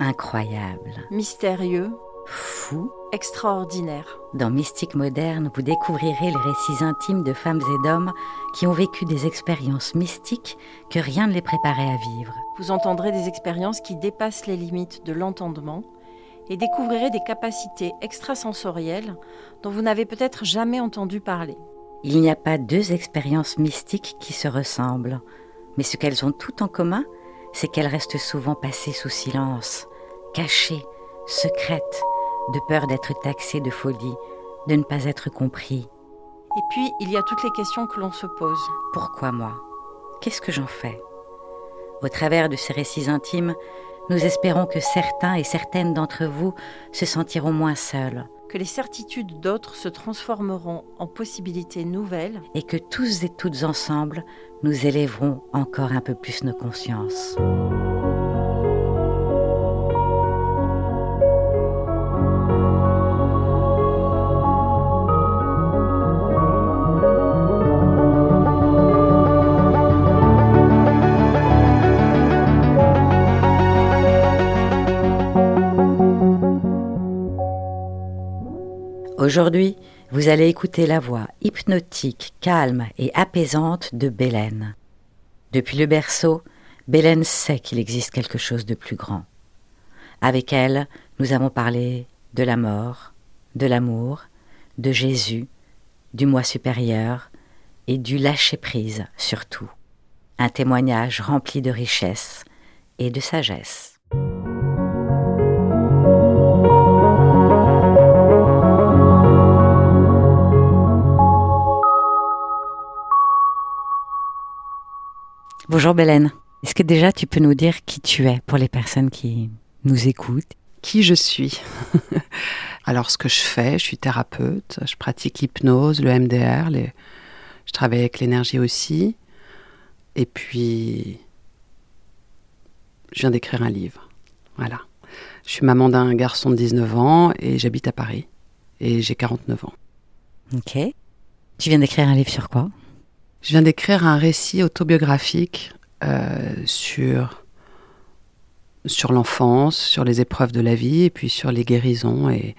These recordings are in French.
Incroyable. Mystérieux. Fou. Extraordinaire. Dans Mystique moderne, vous découvrirez les récits intimes de femmes et d'hommes qui ont vécu des expériences mystiques que rien ne les préparait à vivre. Vous entendrez des expériences qui dépassent les limites de l'entendement et découvrirez des capacités extrasensorielles dont vous n'avez peut-être jamais entendu parler. Il n'y a pas deux expériences mystiques qui se ressemblent, mais ce qu'elles ont toutes en commun, c'est qu'elles restent souvent passées sous silence, cachées, secrètes, de peur d'être taxées de folie, de ne pas être compris. Et puis, il y a toutes les questions que l'on se pose. Pourquoi moi? Qu'est-ce que j'en fais? Au travers de ces récits intimes, nous espérons que certains et certaines d'entre vous se sentiront moins seuls. Que les certitudes d'autres se transformeront en possibilités nouvelles. Et que tous et toutes ensemble, nous élèverons encore un peu plus nos consciences. Aujourd'hui, vous allez écouter la voix hypnotique, calme et apaisante de Bélène. Depuis le berceau, Bélène sait qu'il existe quelque chose de plus grand. Avec elle, nous avons parlé de la mort, de l'amour, de Jésus, du moi supérieur et du lâcher-prise surtout. Un témoignage rempli de richesse et de sagesse. Bonjour Bélène. Est-ce que déjà tu peux nous dire qui tu es pour les personnes qui nous écoutent? Qui je suis? Alors ce que je fais, je suis thérapeute, je pratique l'hypnose, le MDR, je travaille avec l'énergie aussi. Et puis, je viens d'écrire un livre. Voilà. Je suis maman d'un garçon de 19 ans et j'habite à Paris. Et j'ai 49 ans. Ok. Tu viens d'écrire un livre sur quoi? Je viens d'écrire un récit autobiographique euh, sur, sur l'enfance, sur les épreuves de la vie, et puis sur les guérisons et,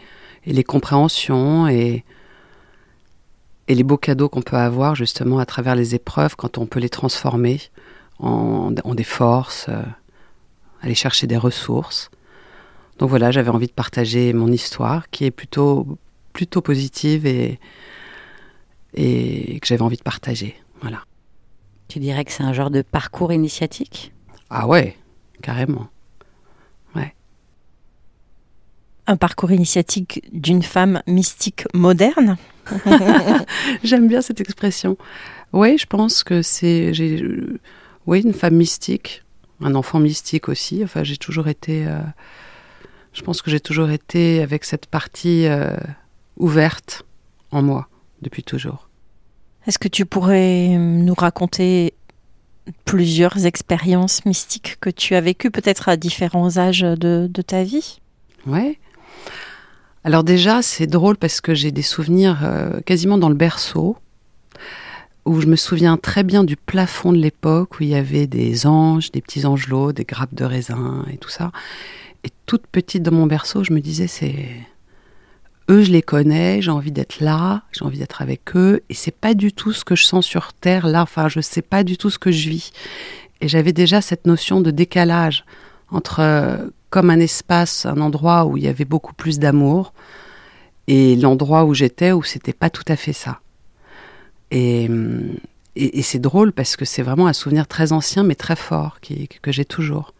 les compréhensions et, les beaux cadeaux qu'on peut avoir justement à travers les épreuves quand on peut les transformer en, en des forces, euh, aller chercher des ressources. Donc voilà, j'avais envie de partager mon histoire qui est plutôt, plutôt positive et, et que j'avais envie de partager. Voilà. Tu dirais que c'est un genre de parcours initiatique? Ah ouais, carrément. Ouais. Un parcours initiatique d'une femme mystique moderne? J'aime bien cette expression. Oui, je pense que c'est. Oui, une femme mystique, un enfant mystique aussi. Enfin, j'ai toujours été. Euh, je pense que j'ai toujours été avec cette partie euh, ouverte en moi depuis toujours. Est-ce que tu pourrais euh, nous raconter plusieurs expériences mystiques que tu as vécues, peut-être à différents âges de, ta vie? Ouais. Alors déjà, c'est drôle parce que j'ai des souvenirs euh, quasiment dans le berceau, où je me souviens très bien du plafond de l'époque, où il y avait des anges, des petits angelots, des grappes de raisin et tout ça. Et toute petite dans mon berceau, je me disais, c'est eux, je les connais, j'ai envie d'être là, j'ai envie d'être avec eux, et c'est pas du tout ce que je sens sur Terre là. Enfin, je sais pas du tout ce que je vis. Et j'avais déjà cette notion de décalage entre euh, comme un espace, un endroit où il y avait beaucoup plus d'amour, et l'endroit où j'étais où c'était pas tout à fait ça. Et, et, c'est drôle parce que c'est vraiment un souvenir très ancien mais très fort que j'ai toujours.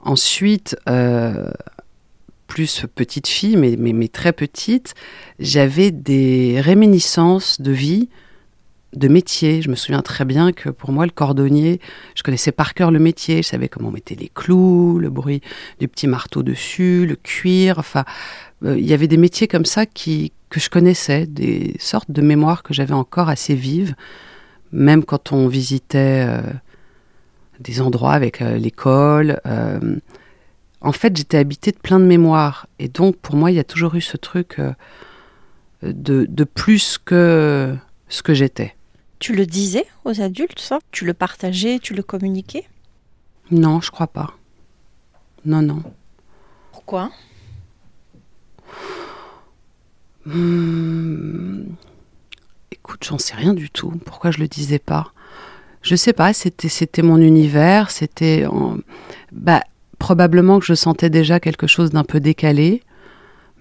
Ensuite, euh, plus petite fille, mais, mais, très petite, j'avais des réminiscences de vie, de métier. Je me souviens très bien que pour moi, le cordonnier, je connaissais par cœur le métier, je savais comment on mettait les clous, le bruit du petit marteau dessus, le cuir, enfin, euh, il y avait des métiers comme ça qui, que je connaissais, des sortes de mémoires que j'avais encore assez vives, même quand on visitait euh, des endroits avec euh, l'école en fait, j'étais habitée de plein de mémoires. Et donc, pour moi, il y a toujours eu ce truc euh, de, plus que ce que j'étais. Tu le disais aux adultes, ça? Tu le partageais, tu le communiquais? Non, je crois pas. non, non. Pourquoi? Hmm, Écoute, j'en sais rien du tout. Pourquoi je le disais pas? Je sais pas. C'était c'était mon univers. C'était en- bah probablement que je sentais déjà quelque chose d'un peu décalé,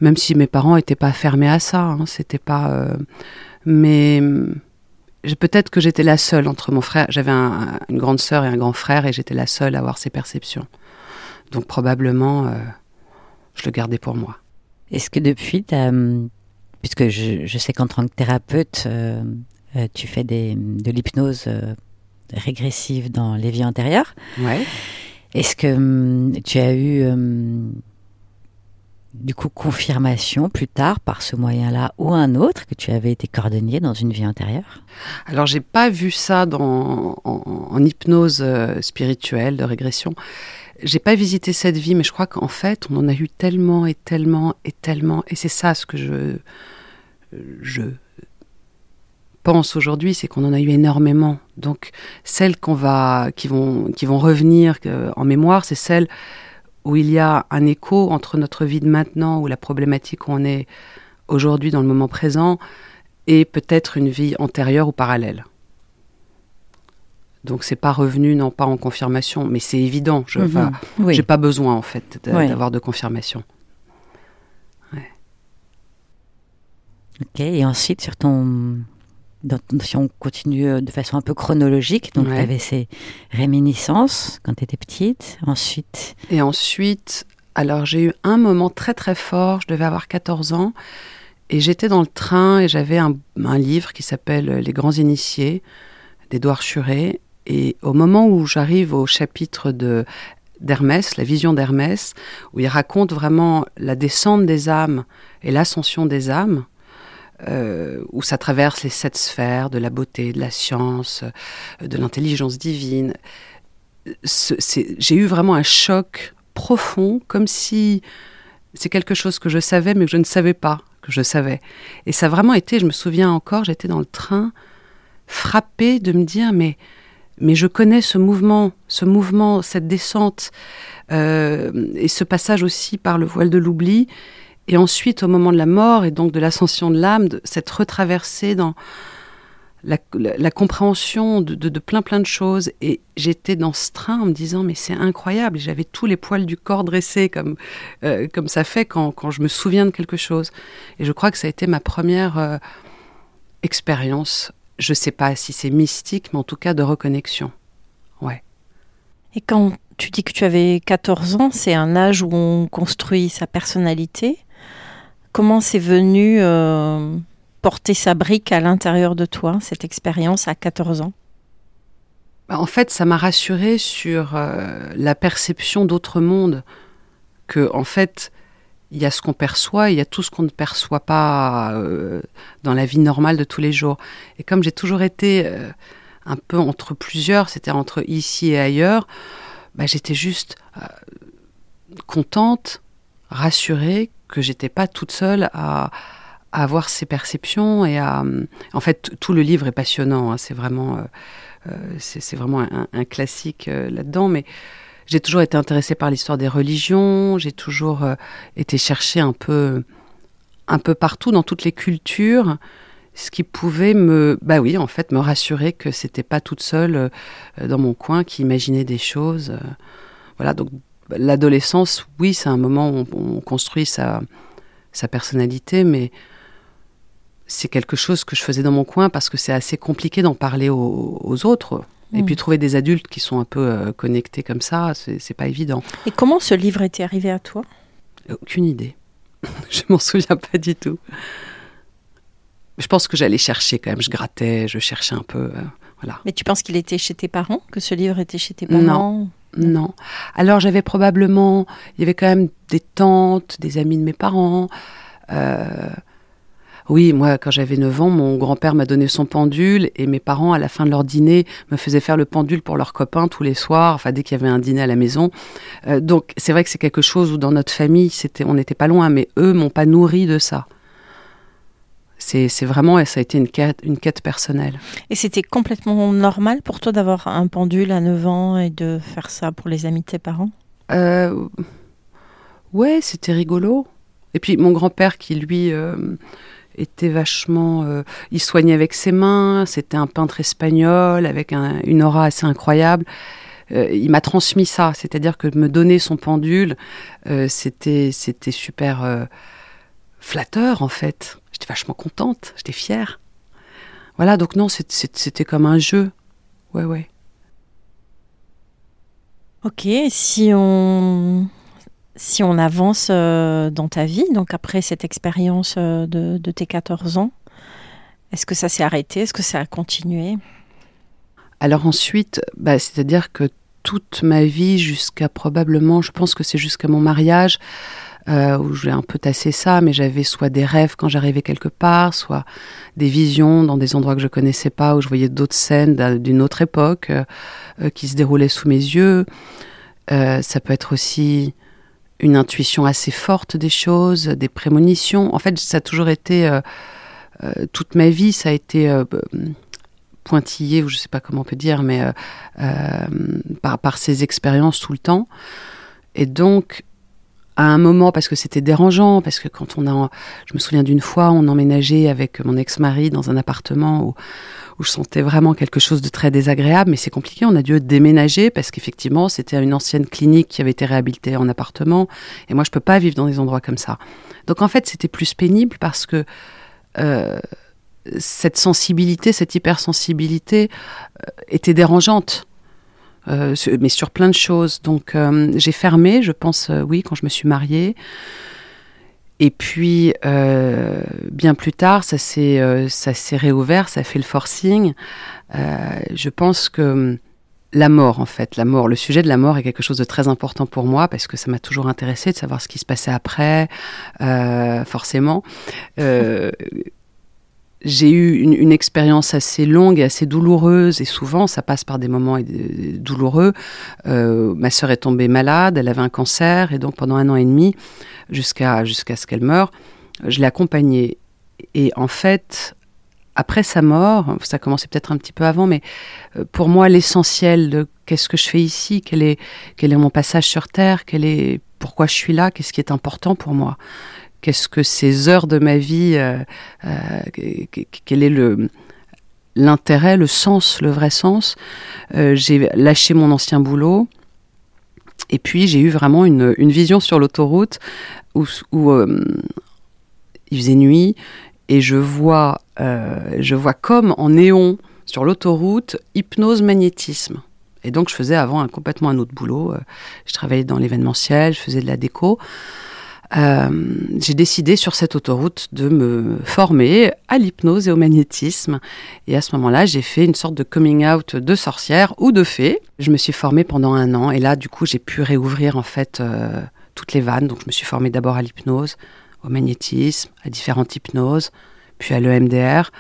même si mes parents étaient pas fermés à ça. hein, C'était pas. euh, mais je- peut-être que j'étais la seule entre mon frère. J'avais un- une grande sœur et un grand frère, et j'étais la seule à avoir ces perceptions. Donc probablement, euh, je le gardais pour moi. Est-ce que depuis, hum, puisque je, je sais qu'en tant que thérapeute, euh, tu fais des, de l'hypnose régressive dans les vies antérieures, Ouais. Est-ce que hum, tu as eu hum, du coup confirmation plus tard par ce moyen-là ou un autre que tu avais été cordonnier dans une vie antérieure? Alors, j'ai pas vu ça dans, en, hypnose euh, spirituelle de régression. J'ai pas visité cette vie, mais je crois qu'en fait, on en a eu tellement et tellement et tellement, et c'est ça ce que je je pense aujourd'hui, c'est qu'on en a eu énormément. Donc, celles qu'on va, qui vont, qui vont revenir en mémoire, c'est celles où il y a un écho entre notre vie de maintenant, où la problématique où on est aujourd'hui dans le moment présent, et peut-être une vie antérieure ou parallèle. Donc c'est pas revenu, non pas en confirmation, mais c'est évident. Je Mhm. Oui. j'ai pas besoin en fait Oui. d'avoir de confirmation. Ok, et ensuite, sur ton. Si on continue euh, de façon un peu chronologique, donc Ouais. tu avais ces réminiscences quand tu étais petite. Ensuite, Et ensuite, alors j'ai eu un moment très très fort, je devais avoir 14 ans, et j'étais dans le train et j'avais un, un livre qui s'appelle Les grands initiés d'Édouard Churet. Et au moment où j'arrive au chapitre de d'Hermès, la vision d'Hermès, où il raconte vraiment la descente des âmes et l'ascension des âmes, euh, où ça traverse les sept sphères de la beauté, de la science, euh, de l'intelligence divine. J'ai eu vraiment un choc profond, comme si c'est quelque chose que je savais, mais que je ne savais pas que je savais. Et ça a vraiment été, je me souviens encore, j'étais dans le train, frappée de me dire, mais, mais je connais ce mouvement, ce mouvement, cette descente, euh, et ce passage aussi par le voile de l'oubli. Et ensuite, au moment de la mort et donc de l'ascension de l'âme, cette retraversée dans la, compréhension de, plein plein de choses. Et j'étais dans ce train en me disant, mais c'est incroyable. J'avais tous les poils du corps dressés comme, euh, comme ça fait quand, quand je me souviens de quelque chose. Et je crois que ça a été ma première euh, expérience. Je ne sais pas si c'est mystique, mais en tout cas de reconnexion. Ouais. Et quand tu dis que tu avais 14 ans, c'est un âge où on construit sa personnalité? Comment c'est venu euh, porter sa brique à l'intérieur de toi, cette expérience à 14 ans? Bah, En fait, ça m'a rassurée sur euh, la perception d'autres mondes. Que, en fait, il y a ce qu'on perçoit, il y a tout ce qu'on ne perçoit pas euh, dans la vie normale de tous les jours. Et comme j'ai toujours été un peu entre plusieurs, c'était entre ici et ailleurs, bah, j'étais juste contente, rassurée que j'étais pas toute seule à, avoir ces perceptions et à. En fait, tout le livre est passionnant. hein, c'est vraiment. euh, euh, c'est vraiment un, classique euh, là-dedans, mais j'ai toujours été intéressée par l'histoire des religions, j'ai toujours été chercher un peu, un peu partout dans toutes les cultures, ce qui pouvait me, bah oui, en fait, me rassurer que c'était pas toute seule dans mon coin qui imaginait des choses. voilà, donc l'adolescence, oui, c'est un moment où on, on construit sa, sa personnalité, mais c'est quelque chose que je faisais dans mon coin parce que c'est assez compliqué d'en parler aux, aux autres. Et Mm. puis trouver des adultes qui sont un peu euh, connectés comme ça, c'est c'est pas évident. Et comment ce livre était arrivé à toi? Aucune idée. je m'en souviens pas du tout. Je pense que j'allais chercher quand même. Je grattais, je cherchais un peu. euh, voilà. Mais tu penses qu'il était chez tes parents Que ce livre était chez tes parents? Non. Alors j'avais probablement, il y avait quand même des tantes, des amis de mes parents. Euh, oui, moi quand j'avais 9 ans, mon grand-père m'a donné son pendule et mes parents, à la fin de leur dîner, me faisaient faire le pendule pour leurs copains tous les soirs, enfin dès qu'il y avait un dîner à la maison. Euh, donc c'est vrai que c'est quelque chose où dans notre famille, on n'était pas loin, mais eux m'ont pas nourri de ça. C'est, vraiment, ça a été une quête, une quête personnelle. Et c'était complètement normal pour toi d'avoir un pendule à 9 ans et de faire ça pour les amis de tes parents? Euh, Ouais, c'était rigolo. Et puis mon grand-père qui, lui, euh, était vachement... Euh, il soignait avec ses mains, c'était un peintre espagnol avec une aura assez incroyable. il m'a transmis ça, c'est-à-dire que me donner son pendule, c'était c'était super flatteur en fait. J'étais vachement contente, j'étais fière. Voilà, donc non, c'était comme un jeu. Ouais, ouais. Ok, si on, si on avance euh, dans ta vie, donc après cette expérience euh, de, tes 14 ans, est-ce que ça s'est arrêté? Est-ce que ça a continué? Alors ensuite, bah, c'est-à-dire que toute ma vie, jusqu'à probablement, je pense que c'est jusqu'à mon mariage, euh, où j'ai un peu tassé ça, mais j'avais soit des rêves quand j'arrivais quelque part, soit des visions dans des endroits que je connaissais pas, où je voyais d'autres scènes d'une autre époque euh, euh, qui se déroulaient sous mes yeux. ça peut être aussi une intuition assez forte des choses, des prémonitions. En fait, ça a toujours été toute ma vie, ça a été pointillé, ou je ne sais pas comment on peut dire, mais par, par ces expériences tout le temps. Et donc, à un moment parce que c'était dérangeant, parce que quand on a, je me souviens d'une fois, on emménageait avec mon ex-mari dans un appartement où, où je sentais vraiment quelque chose de très désagréable, mais c'est compliqué, on a dû déménager parce qu'effectivement c'était une ancienne clinique qui avait été réhabilitée en appartement, et moi je peux pas vivre dans des endroits comme ça. Donc en fait c'était plus pénible parce que euh, cette sensibilité, cette hypersensibilité euh, était dérangeante. Euh, mais sur plein de choses. Donc euh, j'ai fermé, je pense, euh, oui, quand je me suis mariée. Et puis, bien plus tard, ça s'est, ça réouvert, ça a fait le forcing. je pense que la mort, en fait, la mort, le sujet de la mort est quelque chose de très important pour moi parce que ça m'a toujours intéressé de savoir ce qui se passait après, forcément j'ai eu une, expérience assez longue et assez douloureuse, et souvent ça passe par des moments douloureux. Euh, ma sœur est tombée malade, elle avait un cancer, et donc pendant un an et demi, jusqu'à jusqu'à ce qu'elle meure, je l'ai accompagnée. Et en fait, après sa mort, ça a commencé peut-être un petit peu avant, mais euh, pour moi, l'essentiel de qu'est-ce que je fais ici, quel est, quel est mon passage sur Terre, quel est, pourquoi je suis là, qu'est-ce qui est important pour moi qu'est-ce que ces heures de ma vie, euh, euh, quel est le l'intérêt, le sens, le vrai sens. Euh, j'ai lâché mon ancien boulot. Et puis j'ai eu vraiment une, vision sur l'autoroute où, il faisait nuit et je vois, je vois comme en néon sur l'autoroute hypnose magnétisme. Et donc je faisais avant un, complètement un autre boulot. Je travaillais dans l'événementiel, je faisais de la déco. Euh, j'ai décidé sur cette autoroute de me former à l'hypnose et au magnétisme. Et à ce moment-là, j'ai fait une sorte de coming out de sorcière ou de fée. Je me suis formée pendant un an et là, du coup, j'ai pu réouvrir en fait euh, toutes les vannes. Donc, je me suis formée d'abord à l'hypnose, au magnétisme, à différentes hypnoses, puis à l'EMDR.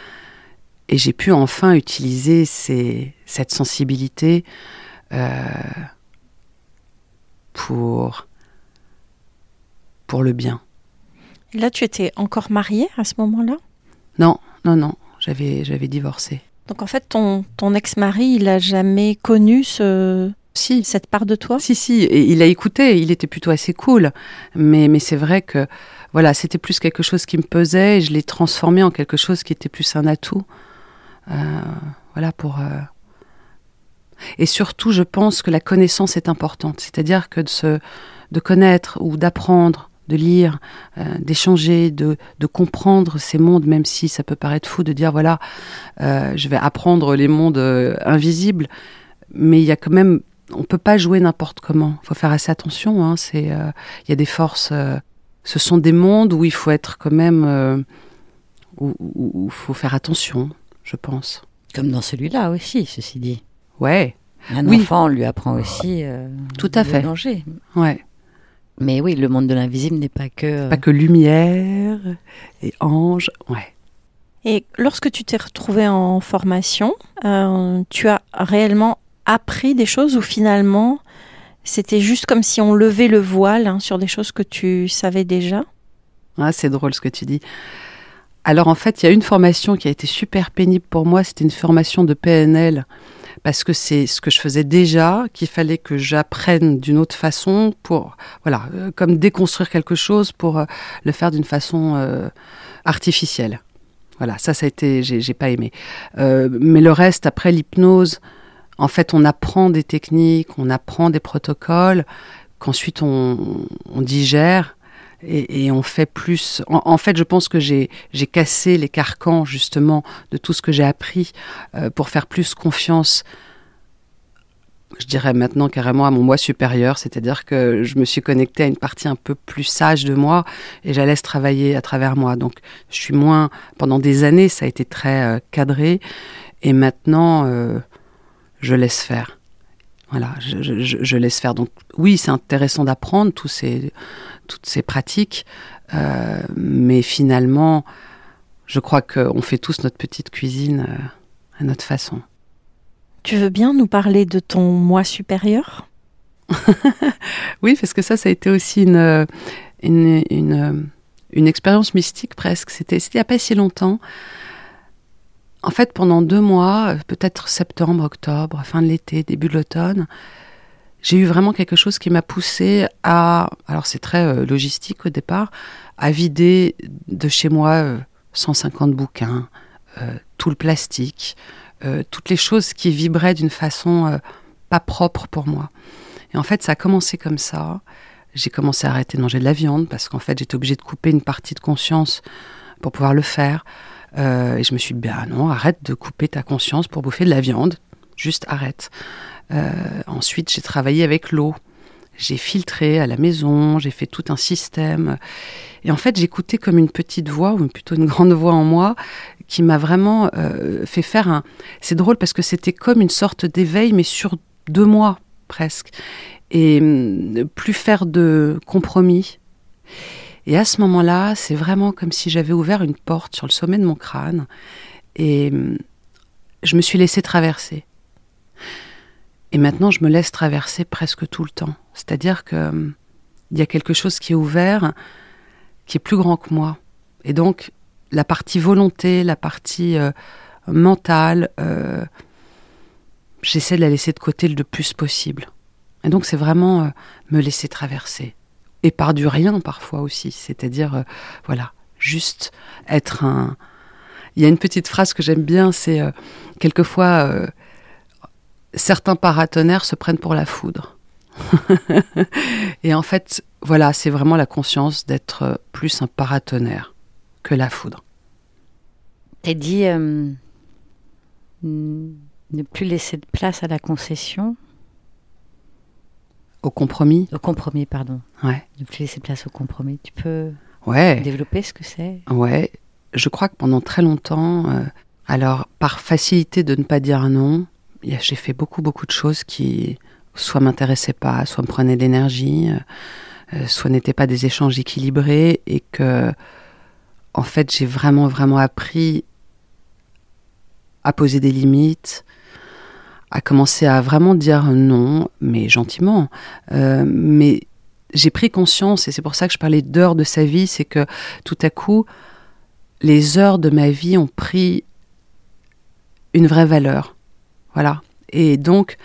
Et j'ai pu enfin utiliser cette sensibilité euh, pour pour le bien. là, tu étais encore mariée à ce moment-là? Non, non, non, j'avais, j'avais divorcé. Donc en fait, ton, ton ex-mari, il a jamais connu ce, si. cette part de toi? Si, si, et il a écouté, il était plutôt assez cool. Mais, mais c'est vrai que voilà, c'était plus quelque chose qui me pesait et je l'ai transformé en quelque chose qui était plus un atout. Euh, voilà, pour. Euh, et surtout, je pense que la connaissance est importante. C'est-à-dire que de, se, de connaître ou d'apprendre de lire, euh, d'échanger, de, de, comprendre ces mondes, même si ça peut paraître fou de dire voilà, euh, je vais apprendre les mondes euh, invisibles, mais il y a quand même, on peut pas jouer n'importe comment. Il faut faire assez attention. Hein, c'est, il y a des forces. ce sont des mondes où il faut être quand même, où il faut faire attention, je pense. Comme dans celui-là aussi, ceci dit. Ouais. Un enfant, on lui apprend aussi. Tout à fait. Danger. Ouais. Mais oui, le monde de l'invisible n'est pas que... Pas que lumière et ange, ouais. Et lorsque tu t'es retrouvé en formation, euh, tu as réellement appris des choses ou finalement c'était juste comme si on levait le voile hein, sur des choses que tu savais déjà? Ah, C'est drôle ce que tu dis. Alors en fait, il y a une formation qui a été super pénible pour moi, c'était une formation de PNL parce que c'est ce que je faisais déjà, qu'il fallait que j'apprenne d'une autre façon pour, voilà, euh, comme déconstruire quelque chose pour euh, le faire d'une façon euh, artificielle. Voilà, ça, ça a été, j'ai pas aimé. mais le reste, après l'hypnose, en fait, on apprend des techniques, on apprend des protocoles, qu'ensuite on, on digère et, on fait plus. En, fait, je pense que j'ai cassé les carcans justement de tout ce que j'ai appris euh, pour faire plus confiance. Je dirais maintenant carrément à mon moi supérieur, c'est-à-dire que je me suis connectée à une partie un peu plus sage de moi et je laisse travailler à travers moi. Donc je suis moins. Pendant des années, ça a été très euh, cadré et maintenant, euh, je laisse faire. Voilà, je, laisse faire. Donc oui, c'est intéressant d'apprendre tous ces, toutes ces pratiques, euh, mais finalement, je crois qu'on fait tous notre petite cuisine euh, à notre façon. Tu veux bien nous parler de ton moi supérieur? Oui, parce que ça, ça a été aussi une, une, une, une expérience mystique presque. C'était il n'y a pas si longtemps. En fait, pendant deux mois, euh, peut-être septembre, octobre, fin de l'été, début de l'automne, j'ai eu vraiment quelque chose qui m'a poussé à, alors c'est très euh, logistique au départ, à vider de chez moi 150 euh, bouquins, tout le plastique, toutes les choses qui vibraient d'une façon pas propre pour moi. Et en fait, ça a commencé comme ça. J'ai commencé à arrêter de manger de la viande parce qu'en fait, j'étais obligée de couper une partie de conscience pour pouvoir le faire. Euh, et je me suis dit, ben non, arrête de couper ta conscience pour bouffer de la viande. Juste arrête. Euh, ensuite, j'ai travaillé avec l'eau. J'ai filtré à la maison, j'ai fait tout un système. Et en fait, j'écoutais comme une petite voix, ou plutôt une grande voix en moi, qui m'a vraiment euh, fait faire un... C'est drôle parce que c'était comme une sorte d'éveil, mais sur deux mois presque. Et hum, plus faire de compromis. Et à ce moment-là, c'est vraiment comme si j'avais ouvert une porte sur le sommet de mon crâne et hum, je me suis laissé traverser. Et maintenant, je me laisse traverser presque tout le temps. C'est-à-dire qu'il hum, y a quelque chose qui est ouvert, qui est plus grand que moi. Et donc, la partie volonté, la partie euh, mentale, euh, j'essaie de la laisser de côté le plus possible. Et donc, c'est vraiment euh, me laisser traverser et par du rien parfois aussi. C'est-à-dire, euh, voilà, juste être un. Il y a une petite phrase que j'aime bien, c'est euh, quelquefois euh, certains paratonnerres se prennent pour la foudre. et en fait, voilà, c'est vraiment la conscience d'être plus un paratonnerre que la foudre. T'as dit ne plus laisser de place à la concession au compromis Au compromis, pardon. Ouais. Ne plus laisser place au compromis. Tu peux ouais. développer ce que c'est? Ouais. Je crois que pendant très longtemps, euh, alors par facilité de ne pas dire non, j'ai fait beaucoup, beaucoup de choses qui soit m'intéressaient pas, soit me prenaient d'énergie, euh, euh, soit n'étaient pas des échanges équilibrés et que, en fait, j'ai vraiment, vraiment appris à poser des limites, à commencer à vraiment dire non, mais gentiment. Euh, mais j'ai pris conscience, et c'est pour ça que je parlais d'heures de sa vie, c'est que tout à coup, les heures de ma vie ont pris une vraie valeur. Voilà. Et donc,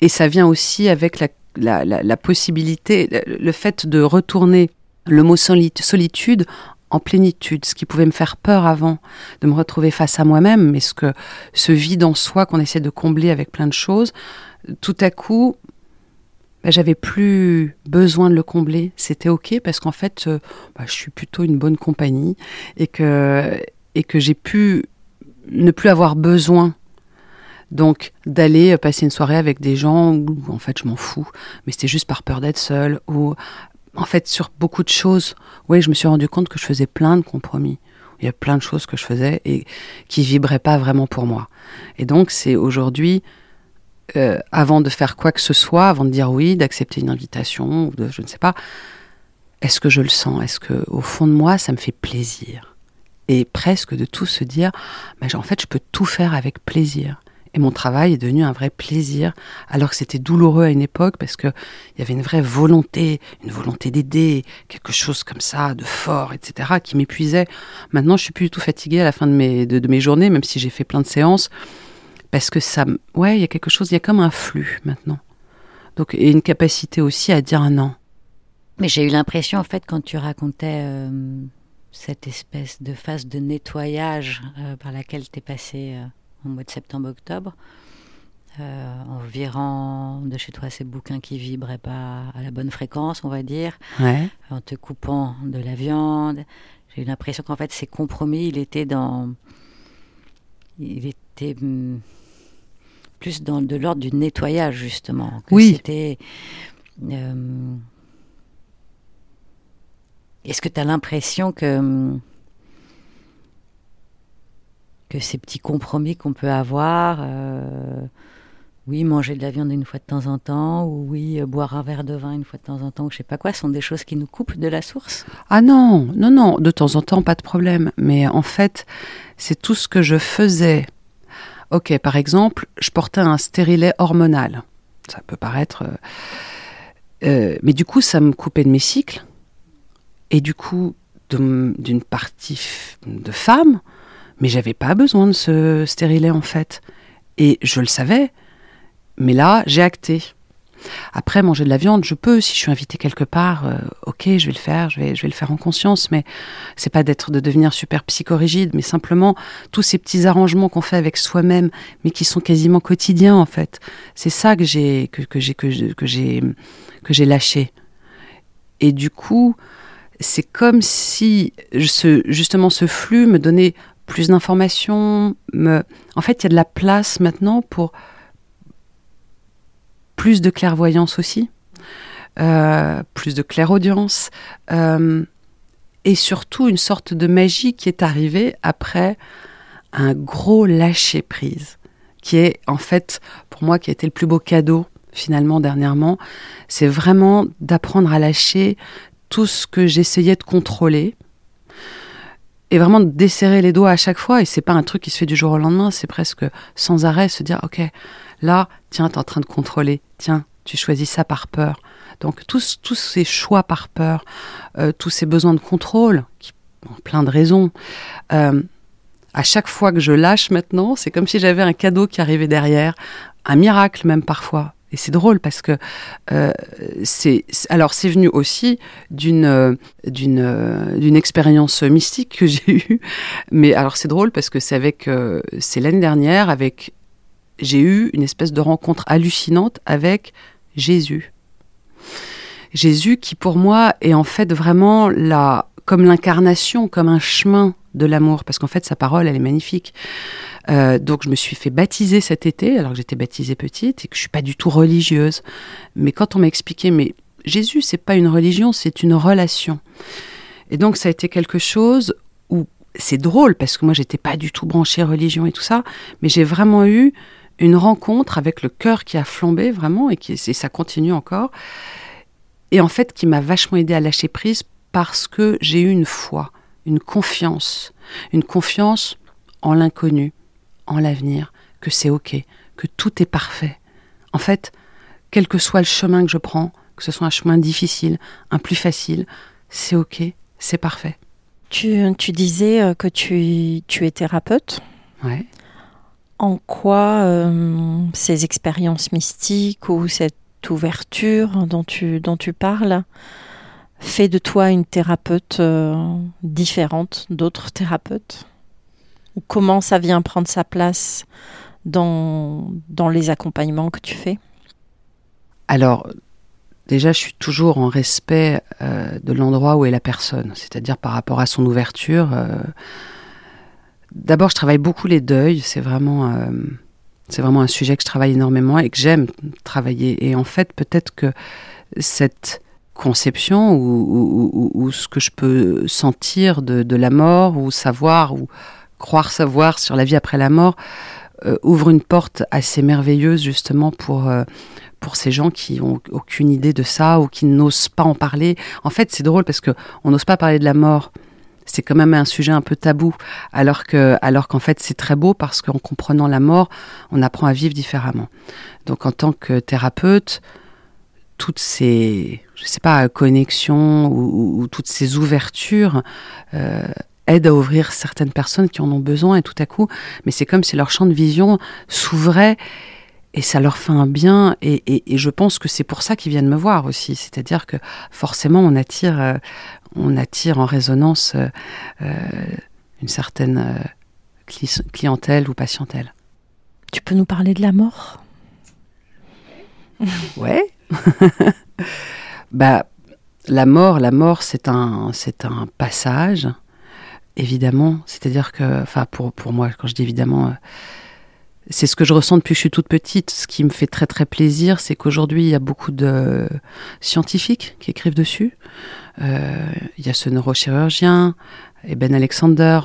et ça vient aussi avec la, possibilité, le fait de retourner le mot solitude en plénitude, ce qui pouvait me faire peur avant de me retrouver face à moi-même, mais ce que ce vide en soi qu'on essaie de combler avec plein de choses, tout à coup, bah, j'avais plus besoin de le combler. C'était ok parce qu'en fait, euh, bah, je suis plutôt une bonne compagnie et que et que j'ai pu ne plus avoir besoin donc d'aller passer une soirée avec des gens où en fait je m'en fous, mais c'était juste par peur d'être seule ou en fait, sur beaucoup de choses, oui, je me suis rendu compte que je faisais plein de compromis. Il y a plein de choses que je faisais et qui vibraient pas vraiment pour moi. Et donc, c'est aujourd'hui, euh, avant de faire quoi que ce soit, avant de dire oui, d'accepter une invitation, je ne sais pas, est-ce que je le sens? Est-ce que au fond de moi, ça me fait plaisir? Et presque de tout se dire, mais en fait, je peux tout faire avec plaisir. Et mon travail est devenu un vrai plaisir, alors que c'était douloureux à une époque parce qu'il y avait une vraie volonté, une volonté d'aider, quelque chose comme ça, de fort, etc., qui m'épuisait. Maintenant, je suis plus du tout fatiguée à la fin de mes, de, mes journées, même si j'ai fait plein de séances, parce que ça, ouais, il y a quelque chose, il y a comme un flux maintenant. Donc, et une capacité aussi à dire non. Mais j'ai eu l'impression, en fait, quand tu racontais euh, cette espèce de phase de nettoyage euh, par laquelle tu es passé euh, au mois de septembre-octobre, en virant de chez toi ces bouquins qui vibraient pas à la bonne fréquence, on va dire, en te coupant de la viande. J'ai eu l'impression qu'en fait, ces compromis, il était dans. Il était. Hmm, plus dans de l'ordre du nettoyage, justement. oui. C'était. Euh, est-ce que tu as l'impression que. Que ces petits compromis qu'on peut avoir. Euh, oui, manger de la viande une fois de temps en temps, ou oui, euh, boire un verre de vin une fois de temps en temps, ou je sais pas quoi, sont des choses qui nous coupent de la source Ah non, non, non, de temps en temps, pas de problème. Mais en fait, c'est tout ce que je faisais Ok, par exemple, je portais un stérilet hormonal. Ça peut paraître. Euh, mais du coup, ça me coupait de mes cycles. Et du coup, d'une partie de femme. Mais j'avais pas besoin de ce stérilet, en fait. Et je le savais. Mais là, j'ai acté. Après, manger de la viande, je peux. Si je suis invitée quelque part, euh, ok, je vais le faire, je vais, je vais le faire en conscience. Mais c'est pas d'être, de devenir super psychorigide, mais simplement tous ces petits arrangements qu'on fait avec soi-même, mais qui sont quasiment quotidiens en fait. C'est ça que j'ai, que, que que, que lâché. Et du coup, c'est comme si justement ce flux me donnait plus d'informations. En fait, il y a de la place maintenant pour plus de clairvoyance aussi, euh, plus de clairaudience, euh, et surtout une sorte de magie qui est arrivée après un gros lâcher prise, qui est en fait pour moi qui a été le plus beau cadeau finalement dernièrement, c'est vraiment d'apprendre à lâcher tout ce que j'essayais de contrôler et vraiment de desserrer les doigts à chaque fois. Et c'est pas un truc qui se fait du jour au lendemain, c'est presque sans arrêt se dire ok, Là, tiens, tu es en train de contrôler. Tiens, tu choisis ça par peur. Donc tous, tous ces choix par peur, euh, tous ces besoins de contrôle, qui ont plein de raisons, euh, à chaque fois que je lâche maintenant, c'est comme si j'avais un cadeau qui arrivait derrière, un miracle même parfois. Et c'est drôle parce que euh, c'est alors c'est venu aussi d'une d'une d'une expérience mystique que j'ai eue. Mais alors c'est drôle parce que c'est avec c'est l'année dernière avec j'ai eu une espèce de rencontre hallucinante avec Jésus. Jésus qui pour moi est en fait vraiment la, comme l'incarnation, comme un chemin de l'amour, parce qu'en fait sa parole elle est magnifique. Euh, donc je me suis fait baptiser cet été, alors que j'étais baptisée petite et que je suis pas du tout religieuse. Mais quand on m'a expliqué, mais Jésus c'est pas une religion, c'est une relation. Et donc ça a été quelque chose où c'est drôle parce que moi j'étais pas du tout branchée religion et tout ça, mais j'ai vraiment eu une rencontre avec le cœur qui a flambé vraiment et, qui, et ça continue encore. Et en fait, qui m'a vachement aidé à lâcher prise parce que j'ai eu une foi, une confiance, une confiance en l'inconnu, en l'avenir, que c'est ok, que tout est parfait. En fait, quel que soit le chemin que je prends, que ce soit un chemin difficile, un plus facile, c'est ok, c'est parfait. Tu, tu, disais euh, que tu, tu es thérapeute. Ouais en quoi euh, ces expériences mystiques ou cette ouverture dont tu, dont tu parles fait de toi une thérapeute euh, différente d'autres thérapeutes? Ou comment ça vient prendre sa place dans, dans les accompagnements que tu fais? Alors, déjà, je suis toujours en respect euh, de l'endroit où est la personne, c'est-à-dire par rapport à son ouverture. D'abord, je travaille beaucoup les deuils. C'est vraiment, euh, c'est vraiment un sujet que je travaille énormément et que j'aime travailler. Et en fait, peut-être que cette conception ou, ce que je peux sentir de, la mort ou savoir ou croire savoir sur la vie après la mort euh, ouvre une porte assez merveilleuse justement pour euh, pour ces gens qui ont aucune idée de ça ou qui n'osent pas en parler. En fait, c'est drôle parce que on n'ose pas parler de la mort c'est quand même un sujet un peu tabou, alors alors qu'en fait c'est très beau parce qu'en comprenant la mort, on apprend à vivre différemment. Donc en tant que thérapeute, toutes ces, je sais pas, connexions ou, toutes ces ouvertures, euh, aide à ouvrir certaines personnes qui en ont besoin et tout à coup, mais c'est comme si leur champ de vision s'ouvrait et ça leur fait un bien et, je pense que c'est pour ça qu'ils viennent me voir aussi. C'est-à-dire que forcément on attire, euh, on attire en résonance euh, euh, une certaine clientèle ou patientèle. Tu peux nous parler de la mort? Ouais. bah la mort, la mort c'est un c'est un passage évidemment, c'est-à-dire que enfin pour pour moi quand je dis évidemment c'est ce que je ressens depuis que je suis toute petite. Ce qui me fait très très plaisir, c'est qu'aujourd'hui, il y a beaucoup de scientifiques qui écrivent dessus. Euh, il y a ce neurochirurgien, Ben Alexander,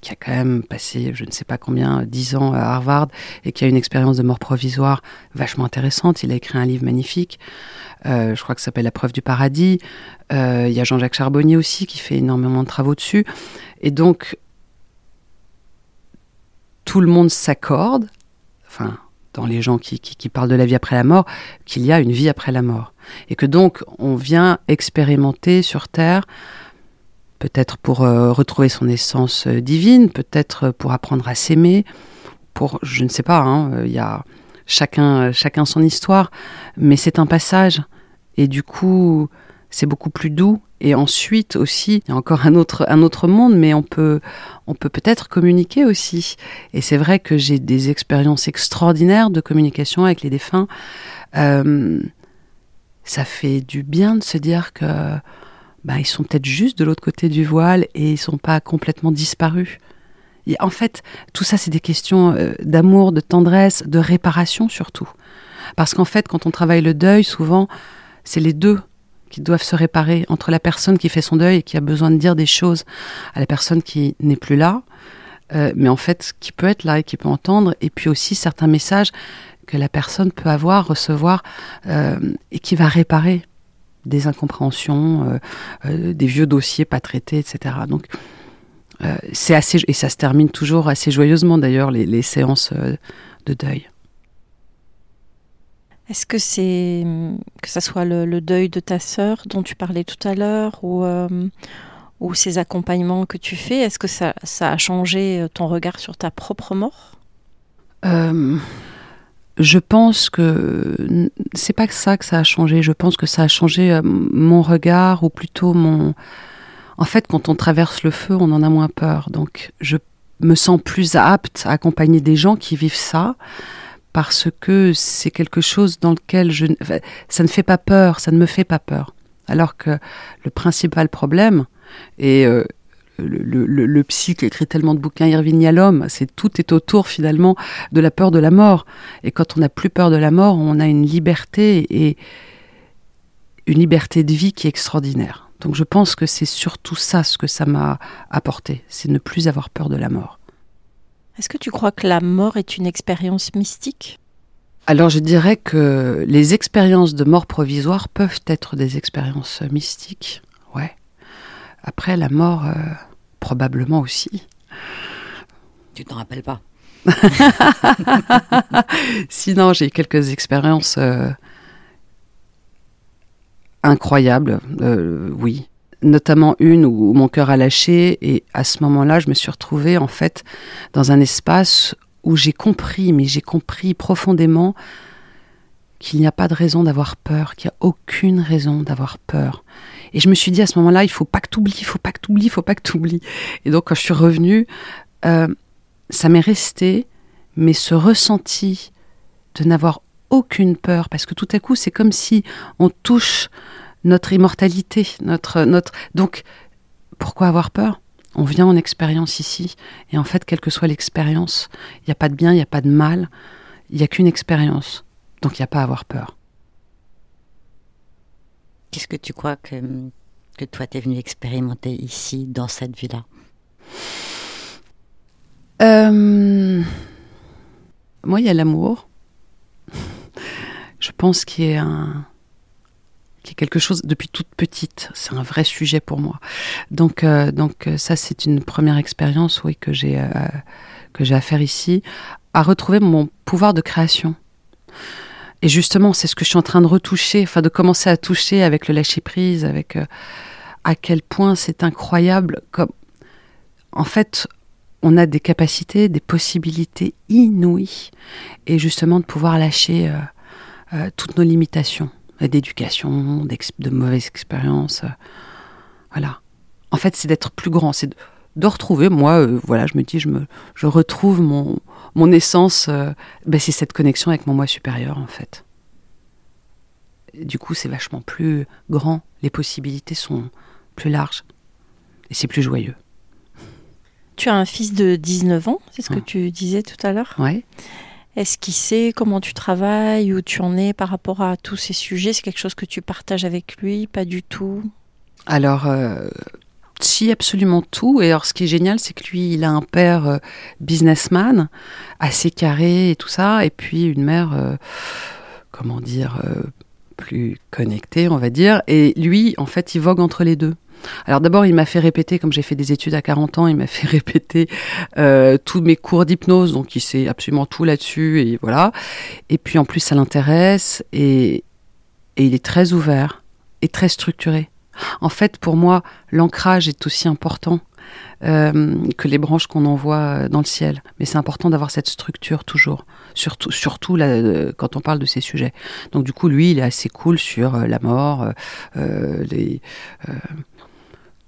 qui a quand même passé, je ne sais pas combien, dix ans à Harvard, et qui a une expérience de mort provisoire vachement intéressante. Il a écrit un livre magnifique, euh, je crois que ça s'appelle La preuve du paradis. Euh, il y a Jean-Jacques Charbonnier aussi, qui fait énormément de travaux dessus. Et donc, tout le monde s'accorde, enfin, dans les gens qui, parlent de la vie après la mort, qu'il y a une vie après la mort. Et que donc, on vient expérimenter sur Terre, peut-être pour euh, retrouver son essence euh, divine, peut-être pour apprendre à s'aimer, pour, je ne sais pas, hein, il y a chacun, chacun son histoire, mais c'est un passage. Et du coup, c'est beaucoup plus doux. Et ensuite aussi, il y a encore un autre, un autre monde, mais on peut, on peut peut-être communiquer aussi. Et c'est vrai que j'ai des expériences extraordinaires de communication avec les défunts. Euh, ça fait du bien de se dire que bah, ils sont peut-être juste de l'autre côté du voile et ils sont pas complètement disparus. Et en fait, tout ça, c'est des questions euh, d'amour, de tendresse, de réparation surtout. Parce qu'en fait, quand on travaille le deuil, souvent, c'est les deux qui doivent se réparer entre la personne qui fait son deuil et qui a besoin de dire des choses à la personne qui n'est plus là, euh, mais en fait qui peut être là et qui peut entendre, et puis aussi certains messages que la personne peut avoir, recevoir, euh, et qui va réparer des incompréhensions, euh, des vieux dossiers pas traités, etc. Donc c'est assez et ça se termine toujours assez joyeusement d'ailleurs les, les séances de deuil. Est-ce que c'est que ça soit le, deuil de ta sœur dont tu parlais tout à l'heure ou euh, ou ces accompagnements que tu fais, est-ce que ça, ça, a changé euh, ton regard sur ta propre mort? Euh, Je pense que c'est pas que ça que ça a changé. Je pense que ça a changé mon regard ou plutôt mon. En fait, quand on traverse le feu, on en a moins peur. Donc, je me sens plus apte à accompagner des gens qui vivent ça parce que c'est quelque chose dans lequel je, ça ne fait pas peur, ça ne me fait pas peur. Alors que le principal problème, et euh, le, le, psy qui écrit tellement de bouquins, Irving Yalom, c'est tout est autour finalement de la peur de la mort. Et quand on n'a plus peur de la mort, on a une liberté et une liberté de vie qui est extraordinaire. Donc je pense que c'est surtout ça ce que ça m'a apporté, c'est ne plus avoir peur de la mort. Est-ce que tu crois que la mort est une expérience mystique? Alors je dirais que les expériences de mort provisoire peuvent être des expériences mystiques. Après la mort, euh, probablement aussi. Tu t'en rappelles pas Sinon, j'ai quelques expériences euh, incroyables, euh, oui notamment une où mon cœur a lâché et à ce moment-là, je me suis retrouvée en fait dans un espace où j'ai compris, mais j'ai compris profondément qu'il n'y a pas de raison d'avoir peur, qu'il n'y a aucune raison d'avoir peur. Et je me suis dit à ce moment-là, il faut pas que tu oublies, il faut pas que tu oublies, il faut pas que tu oublies. Et donc quand je suis revenue, euh, ça m'est resté, mais ce ressenti de n'avoir aucune peur, parce que tout à coup, c'est comme si on touche notre immortalité, notre, notre. Donc, pourquoi avoir peur? On vient en expérience ici, et en fait, quelle que soit l'expérience, il n'y a pas de bien, il n'y a pas de mal, il n'y a qu'une expérience. Donc, il n'y a pas à avoir peur. Qu'est-ce que tu crois que, que toi, tu es venu expérimenter ici, dans cette vie-là? Euh, Moi, il y a l'amour. Je pense qu'il y a quelque chose depuis toute petite. C'est un vrai sujet pour moi. Donc, euh, donc euh, ça, c'est une première expérience, oui, que j'ai que j'ai à faire ici, à retrouver mon pouvoir de création. Et justement, c'est ce que je suis en train de retoucher, enfin de commencer à toucher avec le lâcher prise, avec à quel point c'est incroyable comme en fait, on a des capacités, des possibilités inouïes, et justement de pouvoir lâcher euh, euh, toutes nos limitations d'éducation, de mauvaises expériences. Euh, voilà. En fait, c'est d'être plus grand, c'est de, retrouver, moi, voilà, je me dis, je, me, je retrouve mon, mon essence, ben, c'est cette connexion avec mon moi supérieur, en fait. Du coup, c'est vachement plus grand, les possibilités sont plus larges, et c'est plus joyeux. Tu as un fils de 19 ans, c'est ce que tu disais tout à l'heure Oui. Est-ce qu'il sait comment tu travailles, où tu en es par rapport à tous ces sujets? C'est quelque chose que tu partages avec lui Pas du tout? Alors, euh, si, absolument tout. Et alors, ce qui est génial, c'est que lui, il a un père euh, businessman, assez carré et tout ça, et puis une mère, euh, comment dire, plus connectée, on va dire. Et lui, en fait, il vogue entre les deux. Alors d'abord, il m'a fait répéter, comme j'ai fait des études à 40 ans, il m'a fait répéter euh, tous mes cours d'hypnose, donc il sait absolument tout là-dessus, et voilà. Et puis en plus, ça l'intéresse, et, il est très ouvert et très structuré. En fait, pour moi, l'ancrage est aussi important euh, que les branches qu'on envoie dans le ciel. Mais c'est important d'avoir cette structure toujours, surtout, surtout là, quand on parle de ces sujets. Donc du coup, lui, il est assez cool sur euh, la mort, les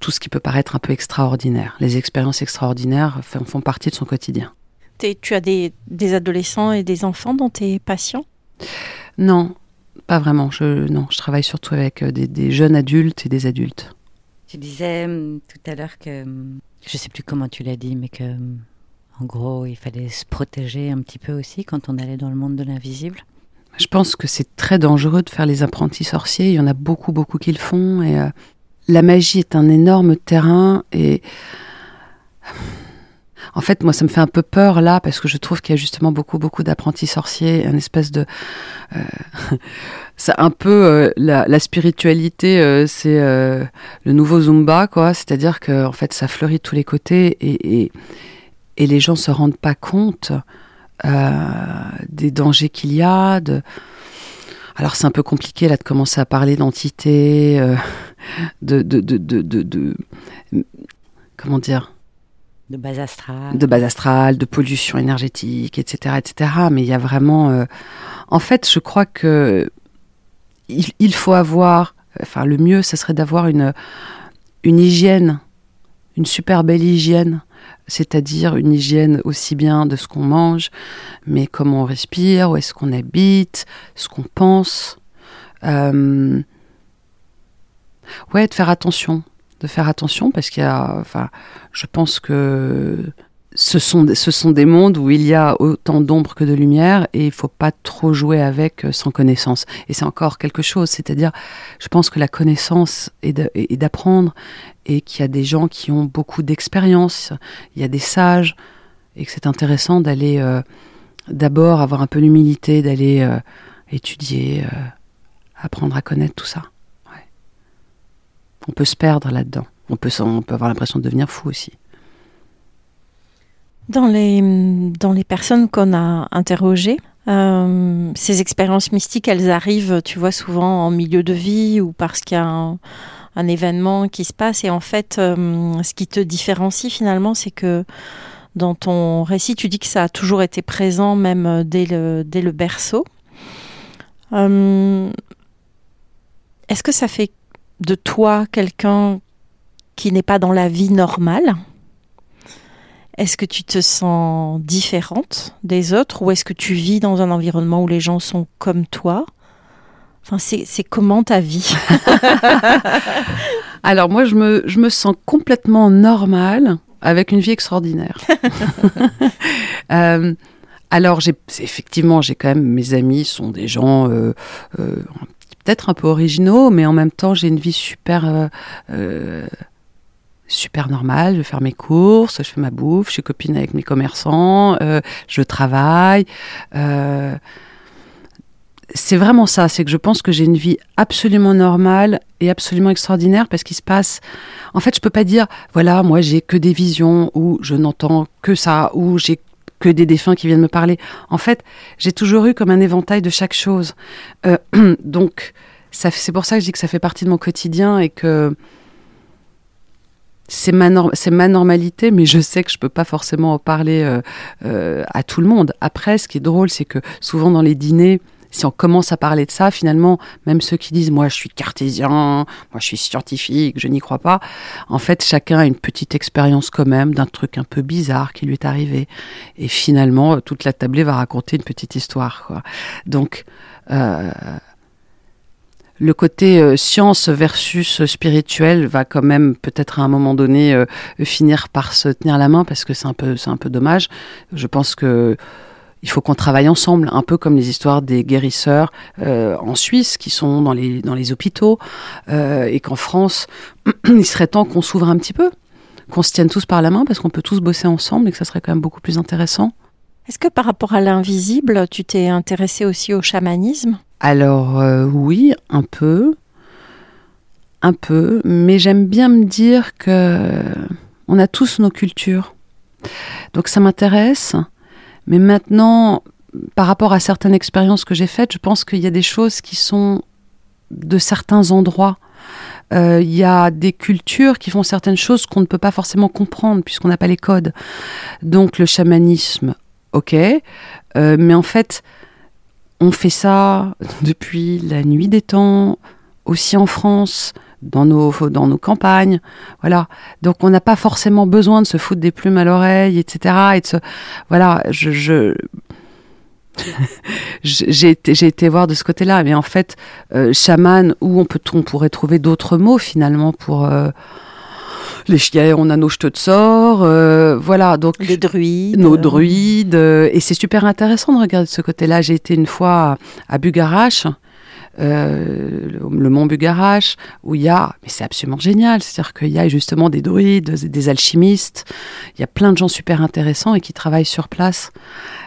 tout ce qui peut paraître un peu extraordinaire. Les expériences extraordinaires font, partie de son quotidien. Tu as des, adolescents et des enfants dans tes patients? Non, pas vraiment. Je, non, je travaille surtout avec euh, des, jeunes adultes et des adultes. Tu disais hum, tout à l'heure que, hum, je ne sais plus comment tu l'as dit, mais que, en gros, il fallait se protéger un petit peu aussi quand on allait dans le monde de l'invisible. Je pense que c'est très dangereux de faire les apprentis sorciers. Il y en a beaucoup, beaucoup qui le font. Et euh, la magie est un énorme terrain et en fait, moi, ça me fait un peu peur là parce que je trouve qu'il y a justement beaucoup, beaucoup d'apprentis sorciers, un espèce de, euh, c'est un peu euh, la, spiritualité, euh, c'est le nouveau Zumba, quoi. C'est-à-dire que en fait, ça fleurit de tous les côtés et, les gens se rendent pas compte des dangers qu'il y a. Alors, c'est un peu compliqué là de commencer à parler d'entité de, de, de, de, comment dire de base astrale. De base astrale, de pollution énergétique, etc., etc. Mais il y a vraiment, euh, en fait, je crois que il, faut avoir, enfin, le mieux, ce serait d'avoir une une hygiène, une super belle hygiène, c'est-à-dire une hygiène aussi bien de ce qu'on mange, mais comment on respire, où est-ce qu'on habite, ce qu'on pense. Euh, Ouais, de faire attention, de faire attention parce qu'il y a, enfin, je pense que ce sont, ce sont des mondes où il y a autant d'ombre que de lumière et il faut pas trop jouer avec euh, sans connaissance. Et c'est encore quelque chose, c'est-à-dire, je pense que la connaissance est d'apprendre et qu'il y a des gens qui ont beaucoup d'expérience, il y a des sages et que c'est intéressant d'aller euh, d'abord avoir un peu l'humilité, d'aller euh, étudier, apprendre à connaître tout ça on peut se perdre là-dedans. On peut, avoir l'impression de devenir fou aussi. Dans les, dans les personnes qu'on a interrogées, euh, ces expériences mystiques, elles arrivent, tu vois, souvent en milieu de vie ou parce qu'il y a un, événement qui se passe. Et en fait, euh, ce qui te différencie finalement, c'est que dans ton récit, tu dis que ça a toujours été présent, même dès le, dès le berceau. Euh, est-ce que ça fait de toi quelqu'un qui n'est pas dans la vie normale? Est-ce que tu te sens différente des autres ou est-ce que tu vis dans un environnement où les gens sont comme toi? Enfin, c'est comment ta vie? Alors moi, je me, je me sens complètement normale avec une vie extraordinaire. euh, alors, effectivement, j'ai quand même mes amis sont des gens euh, euh, peut-être un peu originaux, mais en même temps, j'ai une vie super, euh, euh, super normale. Je vais faire mes courses, je fais ma bouffe, je suis copine avec mes commerçants, euh, je travaille. c'est vraiment ça, c'est que je pense que j'ai une vie absolument normale et absolument extraordinaire parce qu'il se passe. En fait, je peux pas dire, voilà, moi j'ai que des visions ou je n'entends que ça ou j'ai que des défunts qui viennent me parler. En fait, j'ai toujours eu comme un éventail de chaque chose. Euh, donc, c'est pour ça que je dis que ça fait partie de mon quotidien et que c'est ma, ma, normalité, mais je sais que je peux pas forcément en parler euh, euh, à tout le monde. Après, ce qui est drôle, c'est que souvent dans les dîners, si on commence à parler de ça, finalement, même ceux qui disent moi je suis cartésien, moi je suis scientifique, je n'y crois pas, en fait chacun a une petite expérience quand même d'un truc un peu bizarre qui lui est arrivé. Et finalement, toute la tablée va raconter une petite histoire. Donc, euh, le côté euh, science versus spirituel va quand même peut-être à un moment donné euh, finir par se tenir la main parce que c'est un c'est un peu dommage. Je pense que il faut qu'on travaille ensemble, un peu comme les histoires des guérisseurs euh, en Suisse qui sont dans les dans les hôpitaux et qu'en France il serait temps qu'on s'ouvre un petit peu, qu'on se tienne tous par la main parce qu'on peut tous bosser ensemble et que ça serait quand même beaucoup plus intéressant. Est-ce que par rapport à l'invisible, tu t'es intéressé aussi au chamanisme? Alors euh, oui, un peu, un peu, mais j'aime bien me dire que on a tous nos cultures. Donc ça m'intéresse, mais maintenant, par rapport à certaines expériences que j'ai faites, je pense qu'il y a des choses qui sont de certains endroits. Euh, il y a des cultures qui font certaines choses qu'on ne peut pas forcément comprendre puisqu'on n'a pas les codes. Donc le chamanisme, ok, euh, mais en fait, on fait ça depuis la nuit des temps, aussi en France, dans nos, dans nos campagnes. Voilà. Donc on n'a pas forcément besoin de se foutre des plumes à l'oreille, etc. Et de se... Voilà, je... je... j'ai été, été, voir de ce côté-là, mais en fait, euh, chaman, où on, peut, on pourrait trouver d'autres mots finalement pour... Euh, les chiens, on a nos jeteux de sort, euh, voilà. Donc les druides, nos druides, euh, et c'est super intéressant de regarder de ce côté-là. J'ai été une fois à Bugarache. Euh, le, mont Bugarache, où il y a, mais c'est absolument génial, c'est-à-dire qu'il y a justement des druides, des alchimistes, il y a plein de gens super intéressants et qui travaillent sur place.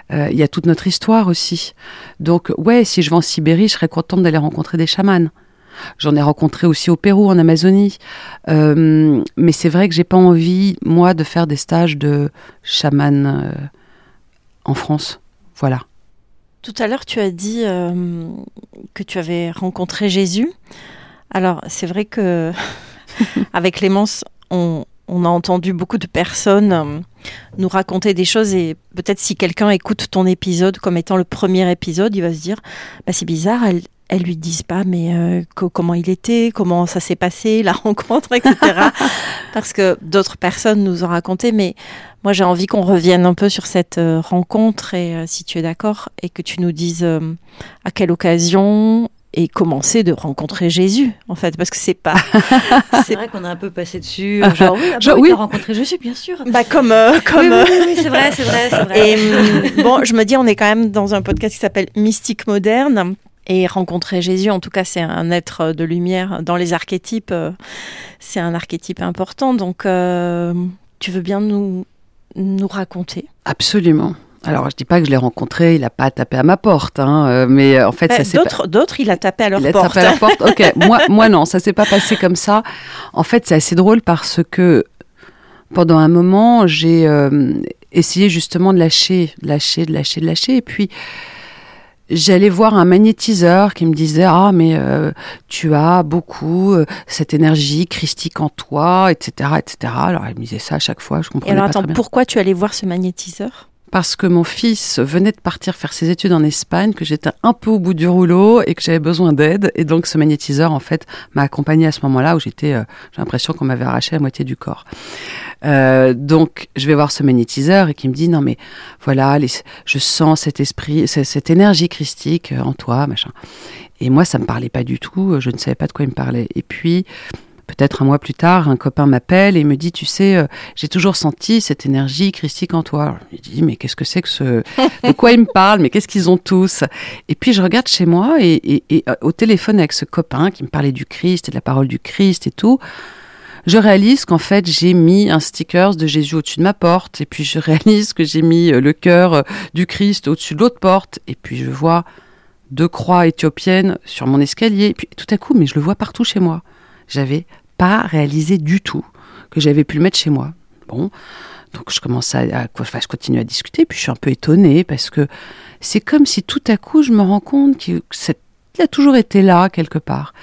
il y a toute notre histoire aussi. Donc ouais, si je vais en Sibérie, je serais contente d'aller rencontrer des chamans. J'en ai rencontré aussi au Pérou, en Amazonie. Euh, mais c'est vrai que j'ai pas envie, moi, de faire des stages de chaman euh, en France. Voilà. Tout à l'heure, tu as dit euh, que tu avais rencontré Jésus. Alors, c'est vrai que avec Clémence, on, on, a entendu beaucoup de personnes nous raconter des choses et peut-être si quelqu'un écoute ton épisode comme étant le premier épisode, il va se dire bah, c'est bizarre, elle, elles lui disent pas mais euh, comment il était, comment ça s'est passé, la rencontre, etc. Parce que d'autres personnes nous ont raconté, mais moi j'ai envie qu'on revienne un peu sur cette euh, rencontre et euh, si tu es d'accord et que tu nous dises à quelle occasion et commencer de rencontrer Jésus en fait parce que c'est pas c'est vrai qu'on a un peu passé dessus genre oui, ah bah rencontrer Jésus bien sûr bah comme comme oui, c'est vrai c'est vrai c'est vrai et hum, bon je me dis on est quand même dans un podcast qui s'appelle Mystique moderne et rencontrer Jésus, en tout cas, c'est un être de lumière. Dans les archétypes, euh, c'est un archétype important. Donc, euh, tu veux bien nous, nous raconter Absolument. Alors, je dis pas que je l'ai rencontré, il n'a pas tapé à ma porte, hein, euh, mais en fait, bah, ça s'est d'autres, d'autres, il a tapé à leur porte. Il a tapé à leur porte. Ok, moi, moi non, ça s'est pas passé comme ça. En fait, c'est assez drôle parce que pendant un moment, j'ai essayé justement de lâcher, de lâcher, de lâcher, de lâcher, et puis j'allais voir un magnétiseur qui me disait ah mais euh, tu as beaucoup euh, cette énergie christique en toi etc etc alors il me disait ça à chaque fois je comprenais Et alors pas attends pourquoi tu allais voir ce magnétiseur? Parce que mon fils venait de partir faire ses études en Espagne, que j'étais un peu au bout du rouleau et que j'avais besoin d'aide. Et donc ce magnétiseur, en fait, m'a accompagné à ce moment-là où j'étais, euh, j'ai l'impression qu'on m'avait arraché la moitié du corps. Euh, donc je vais voir ce magnétiseur et qui me dit non mais voilà, je sens cet esprit, cette énergie christique en toi, machin. Et moi ça me parlait pas du tout, je ne savais pas de quoi il me parlait. Et puis Peut-être un mois plus tard, un copain m'appelle et me dit, tu sais, euh, j'ai toujours senti cette énergie christique en toi. Je lui dis, mais qu'est-ce que c'est que ce... De quoi ils me parlent? Mais qu'est-ce qu'ils ont tous? Et puis je regarde chez moi et, euh, au téléphone avec ce copain qui me parlait du Christ et de la parole du Christ et tout, je réalise qu'en fait j'ai mis un sticker de Jésus au-dessus de ma porte et puis je réalise que j'ai mis euh, le cœur du Christ au-dessus de l'autre porte et puis je vois deux croix éthiopiennes sur mon escalier et puis tout à coup mais je le vois partout chez moi. J'avais pas réalisé du tout que j'avais pu le mettre chez moi. Bon, donc je commence à, enfin, je continue à discuter, puis je suis un peu étonnée parce que c'est comme si tout à coup je me rends compte qu'il a toujours été là quelque part.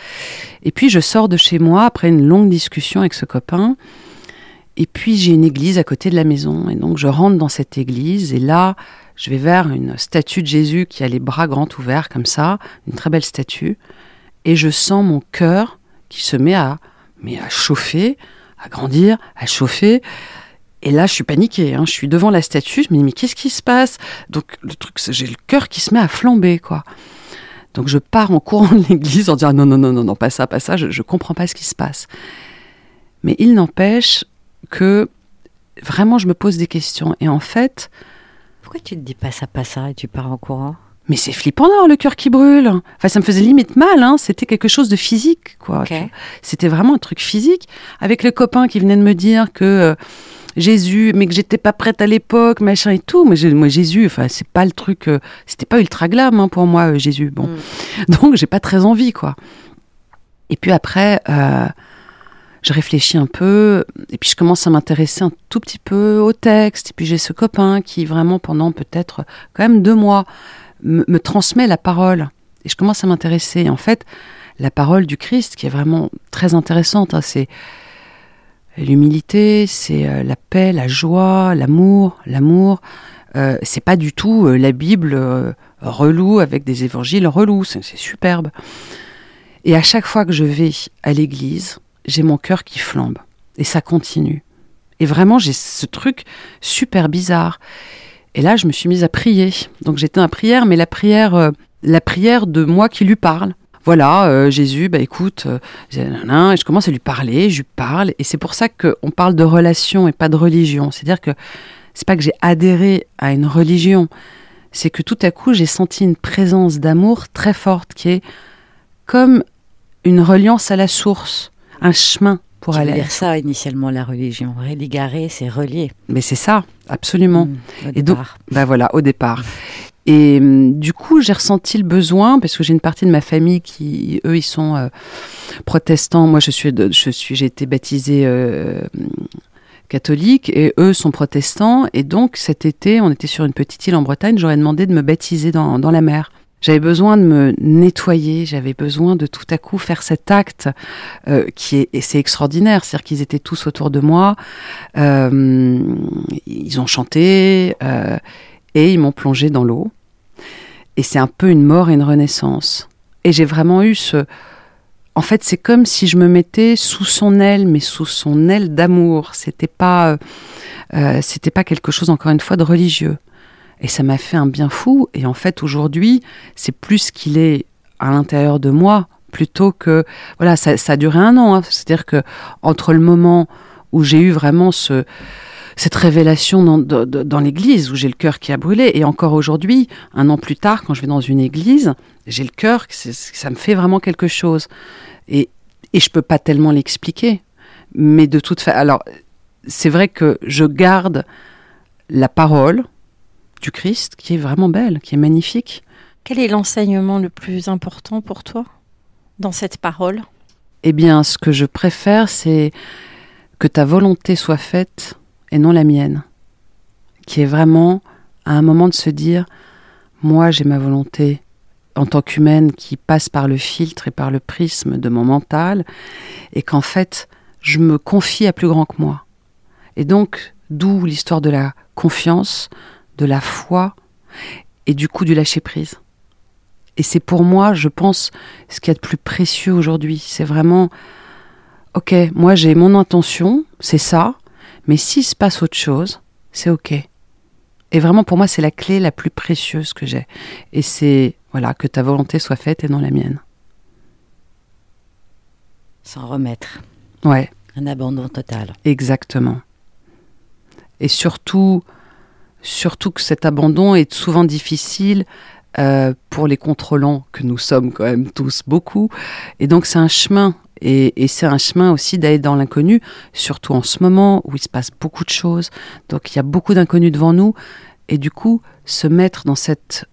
Et puis je sors de chez moi après une longue discussion avec ce copain Et puis j'ai une église à côté de la maison. Et donc je rentre dans cette église et là, je vais vers une statue de Jésus qui a les bras grands ouverts comme ça, une très belle statue. Et je sens mon cœur qui se met à, mais à chauffer, à grandir, à chauffer. Et là, je suis paniquée. Hein. Je suis devant la statue. Je me dis, mais qu'est-ce qui se passe? Donc, le truc, j'ai le cœur qui se met à flamber, quoi. Donc, je pars en courant de l'église en disant, non, non, non, non, non, pas ça, pas ça. Je, ne comprends pas ce qui se passe. Mais il n'empêche que vraiment, je me pose des questions. Et en fait. Pourquoi tu te dis pas ça, pas ça et tu pars en courant? Mais c'est flippant d'avoir le cœur qui brûle. Enfin, ça me faisait limite mal. Hein. C'était quelque chose de physique, quoi. C'était vraiment un truc physique. Avec le copain qui venait de me dire que euh, Jésus, mais que j'étais pas prête à l'époque, machin et tout. Mais moi, Jésus, enfin, c'est pas le truc, euh, c'était pas ultra glam hein, pour moi, euh, Jésus. Bon, mm. donc j'ai pas très envie, quoi. Et puis après, je réfléchis un peu, et puis je commence à m'intéresser un tout petit peu au texte. Et puis j'ai ce copain qui vraiment pendant peut-être quand même deux mois me, me transmet la parole. Et je commence à m'intéresser. En fait, la parole du Christ, qui est vraiment très intéressante, hein, c'est L'humilité, c'est euh, la paix, la joie, l'amour. L'amour, euh, c'est pas du tout euh, la Bible euh, relou avec des évangiles relous. C'est superbe. Et à chaque fois que je vais à l'église, j'ai mon cœur qui flambe. Et ça continue. Et vraiment, j'ai ce truc super bizarre. Et là, je me suis mise à prier. Donc j'étais en prière, mais la prière, la prière de moi qui lui parle voilà, euh, Jésus, bah écoute, euh, et je commence à lui parler, je lui parle, et c'est pour ça qu'on parle de relation et pas de religion. C'est-à-dire que c'est pas que j'ai adhéré à une religion, c'est que tout à coup j'ai senti une présence d'amour très forte qui est comme une reliance à la source, un chemin pour aller. dire ça initialement la religion, religarer, c'est relier. Mais c'est ça, absolument. Mmh, et donc, bah voilà, au départ. Et hum, du coup, j'ai ressenti le besoin parce que j'ai une partie de ma famille qui, eux, ils sont euh, protestants. Moi, je suis, je suis, j'ai été baptisée euh, catholique et eux sont protestants. Et donc, cet été, on était sur une petite île en Bretagne. J'aurais demandé de me baptiser dans, dans la mer. J'avais besoin de me nettoyer, j'avais besoin de tout à coup faire cet acte euh, qui est, et c'est extraordinaire, c'est-à-dire qu'ils étaient tous autour de moi, euh, ils ont chanté euh, et ils m'ont plongé dans l'eau. Et c'est un peu une mort et une renaissance. Et j'ai vraiment eu ce... En fait, c'est comme si je me mettais sous son aile, mais sous son aile d'amour. C'était pas, euh, euh, c'était pas quelque chose encore une fois de religieux. Et ça m'a fait un bien fou. Et en fait, aujourd'hui, c'est plus qu'il est à l'intérieur de moi plutôt que voilà. Ça, ça a duré un an. Hein. C'est-à-dire que entre le moment où j'ai eu vraiment ce cette révélation dans, dans, l'église où j'ai le cœur qui a brûlé. Et encore aujourd'hui, un an plus tard, quand je vais dans une église, j'ai le cœur, ça me fait vraiment quelque chose. Et, et je peux pas tellement l'expliquer. Mais de toute façon, alors, c'est vrai que je garde la parole du Christ qui est vraiment belle, qui est magnifique. Quel est l'enseignement le plus important pour toi dans cette parole? Eh bien, ce que je préfère, c'est que ta volonté soit faite et non la mienne, qui est vraiment à un moment de se dire, moi j'ai ma volonté en tant qu'humaine qui passe par le filtre et par le prisme de mon mental, et qu'en fait je me confie à plus grand que moi. Et donc, d'où l'histoire de la confiance, de la foi, et du coup du lâcher-prise. Et c'est pour moi, je pense, ce qu'il y a de plus précieux aujourd'hui. C'est vraiment, ok, moi j'ai mon intention, c'est ça, mais s'il se passe autre chose, c'est OK. Et vraiment, pour moi, c'est la clé la plus précieuse que j'ai. Et c'est, voilà, que ta volonté soit faite et non la mienne. Sans remettre. Ouais. Un abandon total. Exactement. Et surtout, surtout que cet abandon est souvent difficile euh, pour les contrôlants que nous sommes quand même tous beaucoup. Et donc c'est un chemin et, c'est un chemin aussi d'aller dans l'inconnu, surtout en ce moment où il se passe beaucoup de choses. Donc il y a beaucoup d'inconnus devant nous. Et du coup, se mettre dans cette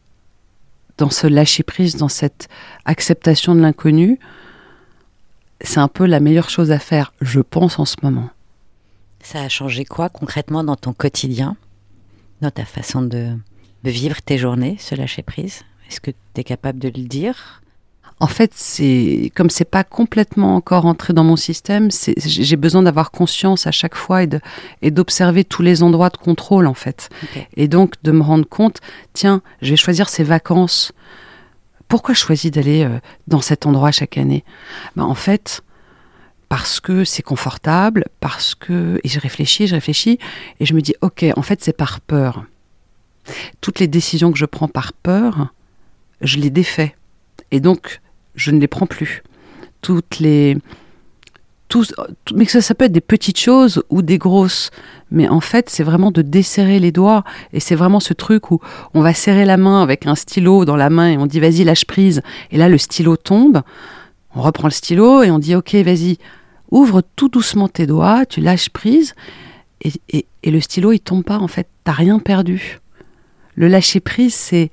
dans ce lâcher prise, dans cette acceptation de l'inconnu, c'est un peu la meilleure chose à faire, je pense, en ce moment. Ça a changé quoi concrètement dans ton quotidien, dans ta façon de, de vivre tes journées, ce lâcher prise? Est-ce que tu es capable de le dire? En fait, c'est comme c'est pas complètement encore entré dans mon système, j'ai besoin d'avoir conscience à chaque fois et d'observer tous les endroits de contrôle en fait. Et donc de me rendre compte, tiens, je vais choisir ces vacances. Pourquoi je choisis d'aller euh, dans cet endroit chaque année? Ben, En fait, parce que c'est confortable, parce que et je réfléchis, je réfléchis et je me dis ok, en fait c'est par peur. Toutes les décisions que je prends par peur, je les défais et donc je ne les prends plus. Toutes les. Tout, mais ça, ça peut être des petites choses ou des grosses. Mais en fait, c'est vraiment de desserrer les doigts. Et c'est vraiment ce truc où on va serrer la main avec un stylo dans la main et on dit vas-y, lâche prise. Et là, le stylo tombe. On reprend le stylo et on dit ok, vas-y, ouvre tout doucement tes doigts, tu lâches prise. Et, et, le stylo, il tombe pas en fait. T'as rien perdu. Le lâcher prise, c'est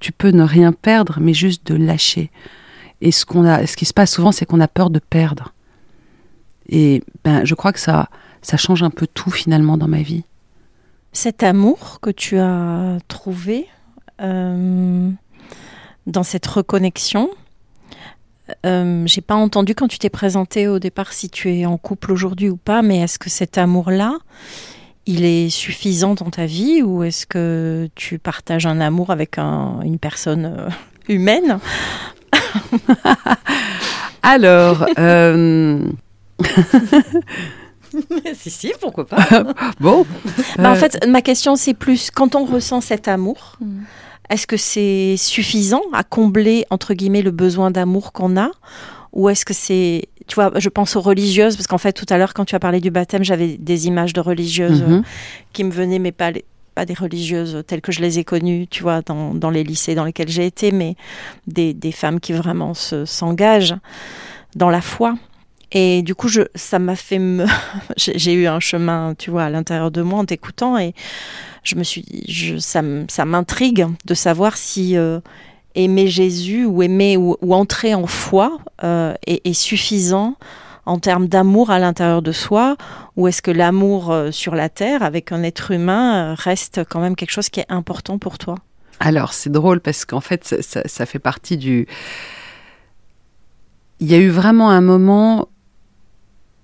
tu peux ne rien perdre, mais juste de lâcher. Et ce, a, ce qui se passe souvent, c'est qu'on a peur de perdre. Et ben, je crois que ça, ça change un peu tout finalement dans ma vie. Cet amour que tu as trouvé euh, dans cette reconnexion, euh, j'ai pas entendu quand tu t'es présenté au départ si tu es en couple aujourd'hui ou pas, mais est-ce que cet amour-là, il est suffisant dans ta vie ou est-ce que tu partages un amour avec une personne euh, humaine? Alors. Euh... si, si, pourquoi pas. bon. Bah, en fait, ma question, c'est plus quand on ressent cet amour, mm. Est-ce que c'est suffisant à combler, entre guillemets, le besoin d'amour qu'on a? Ou est-ce que c'est. Tu vois, je pense aux religieuses, parce qu'en fait, tout à l'heure, quand tu as parlé du baptême, j'avais des images de religieuses mm-hmm. qui me venaient, mais pas les pas des religieuses telles que je les ai connues, tu vois, dans, dans les lycées dans lesquels j'ai été, mais des, des femmes qui vraiment s'engagent dans la foi. Et du coup, je, ça m'a fait j'ai eu un chemin, tu vois, à l'intérieur de moi en t'écoutant et je me suis je, ça, ça m'intrigue de savoir si euh, aimer Jésus ou aimer ou, entrer en foi euh, est, suffisant en termes d'amour à l'intérieur de soi ou est-ce que l'amour euh, sur la terre avec un être humain reste quand même quelque chose qui est important pour toi? Alors c'est drôle parce qu'en fait ça, fait partie du... Il y a eu vraiment un moment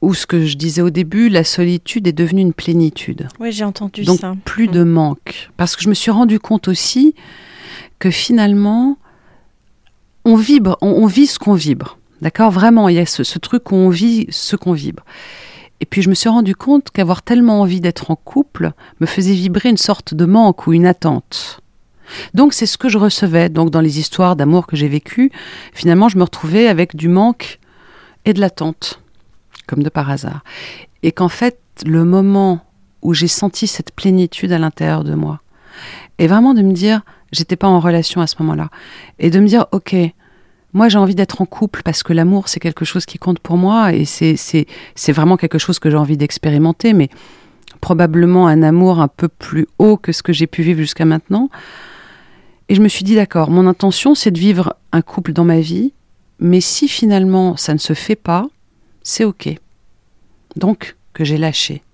où ce que je disais au début, la solitude est devenue une plénitude. Oui, j'ai entendu Donc, ça. Donc plus de mm. manque. Parce que je me suis rendu compte aussi que finalement, on vibre, on vit ce qu'on vibre. D'accord? Vraiment, il y a ce, truc où on vit ce qu'on vibre. Et puis je me suis rendu compte qu'avoir tellement envie d'être en couple me faisait vibrer une sorte de manque ou une attente. Donc c'est ce que je recevais. Donc dans les histoires d'amour que j'ai vécues, finalement je me retrouvais avec du manque et de l'attente, comme de par hasard. Et qu'en fait, le moment où j'ai senti cette plénitude à l'intérieur de moi, est vraiment de me dire, j'étais pas en relation à ce moment-là, et de me dire, ok, moi, j'ai envie d'être en couple parce que l'amour, c'est quelque chose qui compte pour moi et c'est, c'est, c'est vraiment quelque chose que j'ai envie d'expérimenter, mais probablement un amour un peu plus haut que ce que j'ai pu vivre jusqu'à maintenant. Et je me suis dit, d'accord, mon intention, c'est de vivre un couple dans ma vie, mais si finalement ça ne se fait pas, c'est OK. Donc, que j'ai lâché.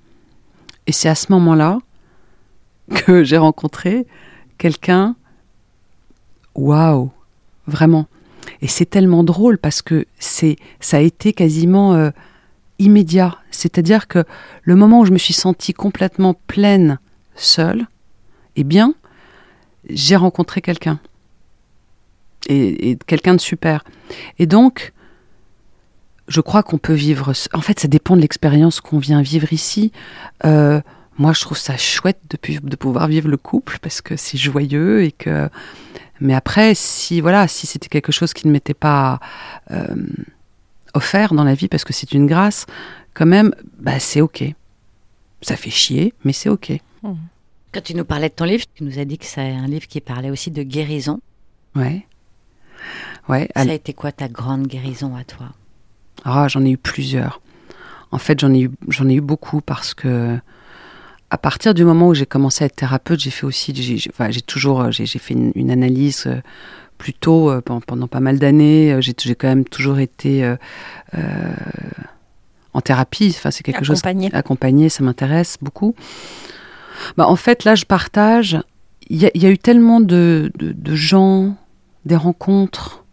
Et c'est à ce moment-là que j'ai rencontré quelqu'un, waouh, vraiment et c'est tellement drôle parce que c'est, ça a été quasiment euh, immédiat. C'est-à-dire que le moment où je me suis sentie complètement pleine, seule, eh bien, j'ai rencontré quelqu'un. Et, quelqu'un de super. Et donc, je crois qu'on peut vivre. En fait, ça dépend de l'expérience qu'on vient vivre ici. Euh, moi, je trouve ça chouette de, de pouvoir vivre le couple parce que c'est joyeux et que mais après, si voilà, si c'était quelque chose qui ne m'était pas euh, offert dans la vie, parce que c'est une grâce, quand même, bah, c'est ok. Ça fait chier, mais c'est ok. Mmh. Quand tu nous parlais de ton livre, tu nous as dit que c'est un livre qui parlait aussi de guérison. Ouais. Ouais. Ça a été quoi ta grande guérison à toi? Ah, j'en ai eu plusieurs. En fait, j'en ai eu, j'en ai eu beaucoup parce que à partir du moment où j'ai commencé à être thérapeute, j'ai fait aussi, j'ai toujours, euh, j'ai fait une, analyse euh, plutôt euh, pendant, pas mal d'années. J'ai quand même toujours été en thérapie. Enfin, c'est quelque chose accompagné, ça m'intéresse beaucoup. Bah, en fait, là, je partage. Il y, a eu tellement de, de, gens, des rencontres,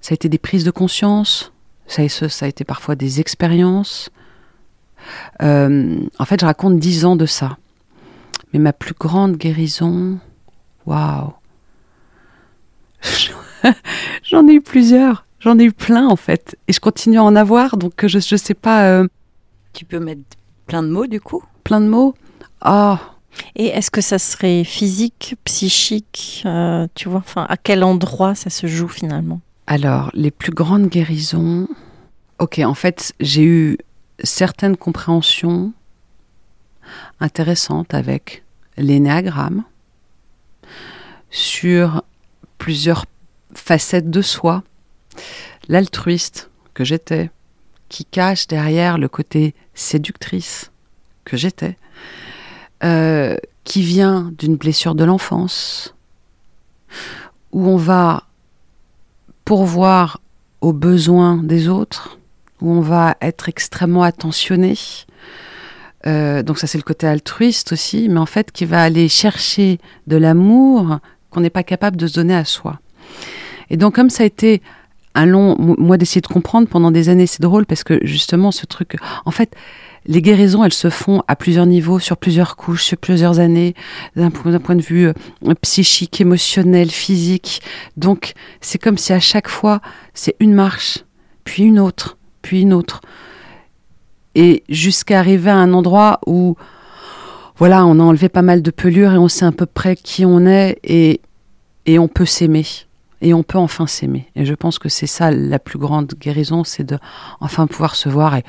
ça a été des prises de conscience, ça, ça a été parfois des expériences. Euh, en fait, je raconte dix ans de ça. Mais ma plus grande guérison, waouh, j'en ai eu plusieurs, j'en ai eu plein en fait, et je continue à en avoir, donc je ne sais pas. Euh, tu peux mettre plein de mots du coup? Plein de mots. Ah. Et est-ce que ça serait physique, psychique euh, Tu vois, enfin, à quel endroit ça se joue finalement? Alors, les plus grandes guérisons. Ok, en fait, j'ai eu certaines compréhensions intéressantes avec l'énéagramme sur plusieurs facettes de soi. L'altruiste que j'étais, qui cache derrière le côté séductrice que j'étais, euh, qui vient d'une blessure de l'enfance, où on va pourvoir aux besoins des autres, où on va être extrêmement attentionné. Euh, donc ça c'est le côté altruiste aussi, mais en fait qui va aller chercher de l'amour qu'on n'est pas capable de se donner à soi. Et donc comme ça a été un long, moi d'essayer de comprendre pendant des années, c'est drôle parce que justement ce truc, en fait, les guérisons, elles se font à plusieurs niveaux, sur plusieurs couches, sur plusieurs années, d'un point de vue euh, psychique, émotionnel, physique. Donc, c'est comme si à chaque fois, c'est une marche, puis une autre, puis une autre. Et jusqu'à arriver à un endroit où, voilà, on a enlevé pas mal de pelures et on sait à peu près qui on est et, et on peut s'aimer et on peut enfin s'aimer. Et je pense que c'est ça la plus grande guérison, c'est de enfin pouvoir se voir et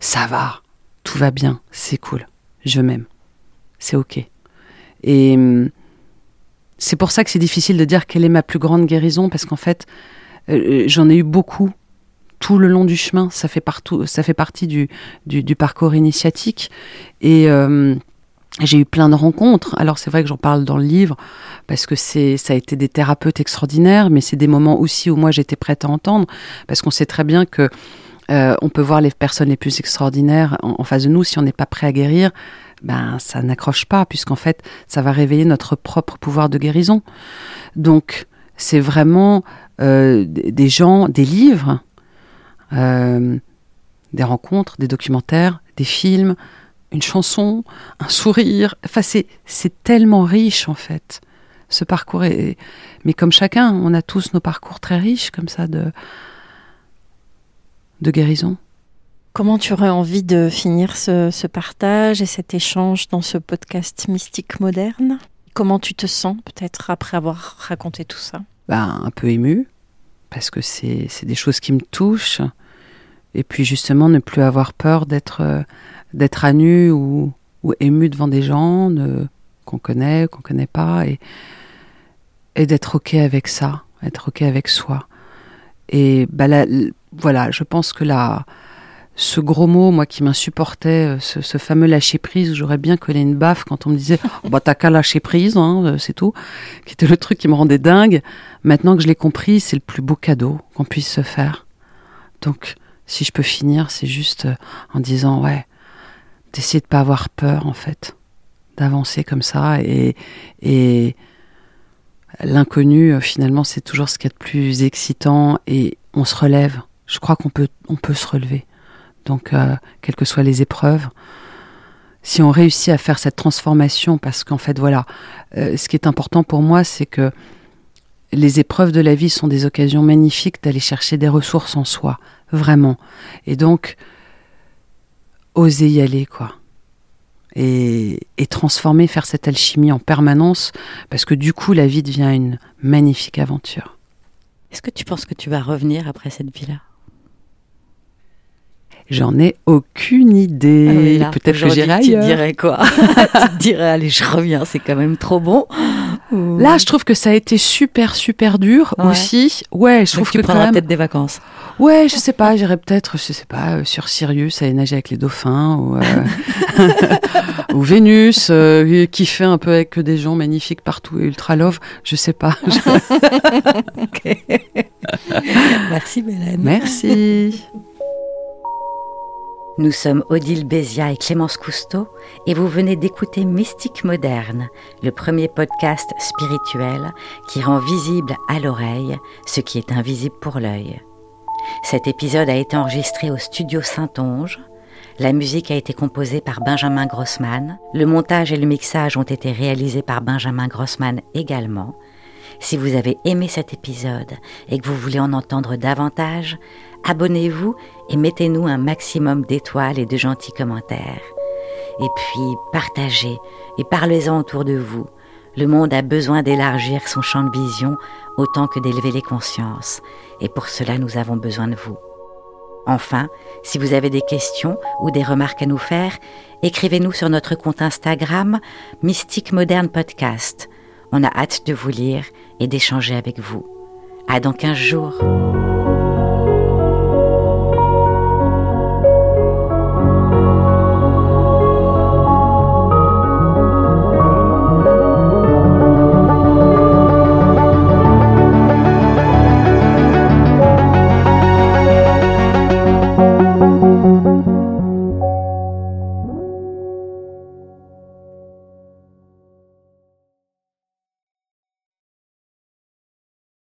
ça va, tout va bien, c'est cool, je m'aime, c'est ok. Et hum, c'est pour ça que c'est difficile de dire quelle est ma plus grande guérison parce qu'en fait, euh, euh, j'en ai eu beaucoup tout le long du chemin. Ça fait, partie du, parcours initiatique. Et hum, j'ai eu plein de rencontres. Alors c'est vrai que j'en parle dans le livre parce que ça a été des thérapeutes extraordinaires, mais c'est des moments aussi où moi j'étais prête à entendre parce qu'on sait très bien que euh, on peut voir les personnes les plus extraordinaires en, face de nous si on n'est pas prêt à guérir. Ben ça n'accroche pas puisqu'en fait ça va réveiller notre propre pouvoir de guérison. Donc c'est vraiment euh, des gens, des livres, euh, des rencontres, des documentaires, des films une chanson, un sourire. Enfin, c'est, tellement riche en fait. Ce parcours. Mais comme chacun, on a tous nos parcours très riches comme ça de, de guérison. Comment tu aurais envie de finir ce, partage et cet échange dans ce podcast mystique moderne? Comment tu te sens peut-être après avoir raconté tout ça? Ben, Un peu ému, parce que c'est, des choses qui me touchent. Et puis justement, ne plus avoir peur d'être euh, d'être à nu ou, ému devant des gens qu'on connaît, qu'on connaît pas, et, et d'être ok avec ça, être ok avec soi. Et bah voilà, je pense que là, ce gros mot, moi qui m'insupportais, euh, ce, fameux lâcher prise, j'aurais bien collé une baffe quand on me disait oh, bah t'as qu'à lâcher prise, hein, euh, c'est tout, qui était le truc qui me rendait dingue. Maintenant que je l'ai compris, c'est le plus beau cadeau qu'on puisse se faire. Donc, si je peux finir, c'est juste euh, en disant ouais, d'essayer de pas avoir peur en fait, d'avancer comme ça et, et l'inconnu finalement c'est toujours ce qui est de plus excitant et on se relève. Je crois qu'on peut on peut se relever. Donc euh, quelles que soient les épreuves, si on réussit à faire cette transformation, parce qu'en fait voilà, euh, ce qui est important pour moi c'est que les épreuves de la vie sont des occasions magnifiques d'aller chercher des ressources en soi, vraiment. Et donc oser y aller, quoi. Et, transformer, faire cette alchimie en permanence, parce que du coup, la vie devient une magnifique aventure. Est-ce que tu penses que tu vas revenir après cette vie-là? J'en ai aucune idée. Ah Peut-être que j'irai ailleurs. Tu dirais quoi Tu dirais, allez, je reviens, c'est quand même trop bon. Là, je trouve que ça a été super, super dur aussi. Ouais, je trouve que tu prendras peut-être des vacances. Ouais, je sais pas, j'irai peut-être, je sais pas, euh, sur Sirius, aller nager avec les dauphins, ou, euh, ou Vénus, euh, qui fait un peu avec des gens magnifiques partout et ultra love, je sais pas. Merci Mélène. Merci. Nous sommes Odile Bézia et Clémence Cousteau et vous venez d'écouter Mystique Moderne, le premier podcast spirituel qui rend visible à l'oreille ce qui est invisible pour l'œil. Cet épisode a été enregistré au studio Saint-Onge. La musique a été composée par Benjamin Grossman. Le montage et le mixage ont été réalisés par Benjamin Grossman également. Si vous avez aimé cet épisode et que vous voulez en entendre davantage, abonnez-vous et mettez-nous un maximum d'étoiles et de gentils commentaires. Et puis, partagez et parlez-en autour de vous. Le monde a besoin d'élargir son champ de vision autant que d'élever les consciences, et pour cela nous avons besoin de vous. Enfin, si vous avez des questions ou des remarques à nous faire, écrivez-nous sur notre compte Instagram Mystique Moderne Podcast. On a hâte de vous lire et d'échanger avec vous. À dans 15 jours.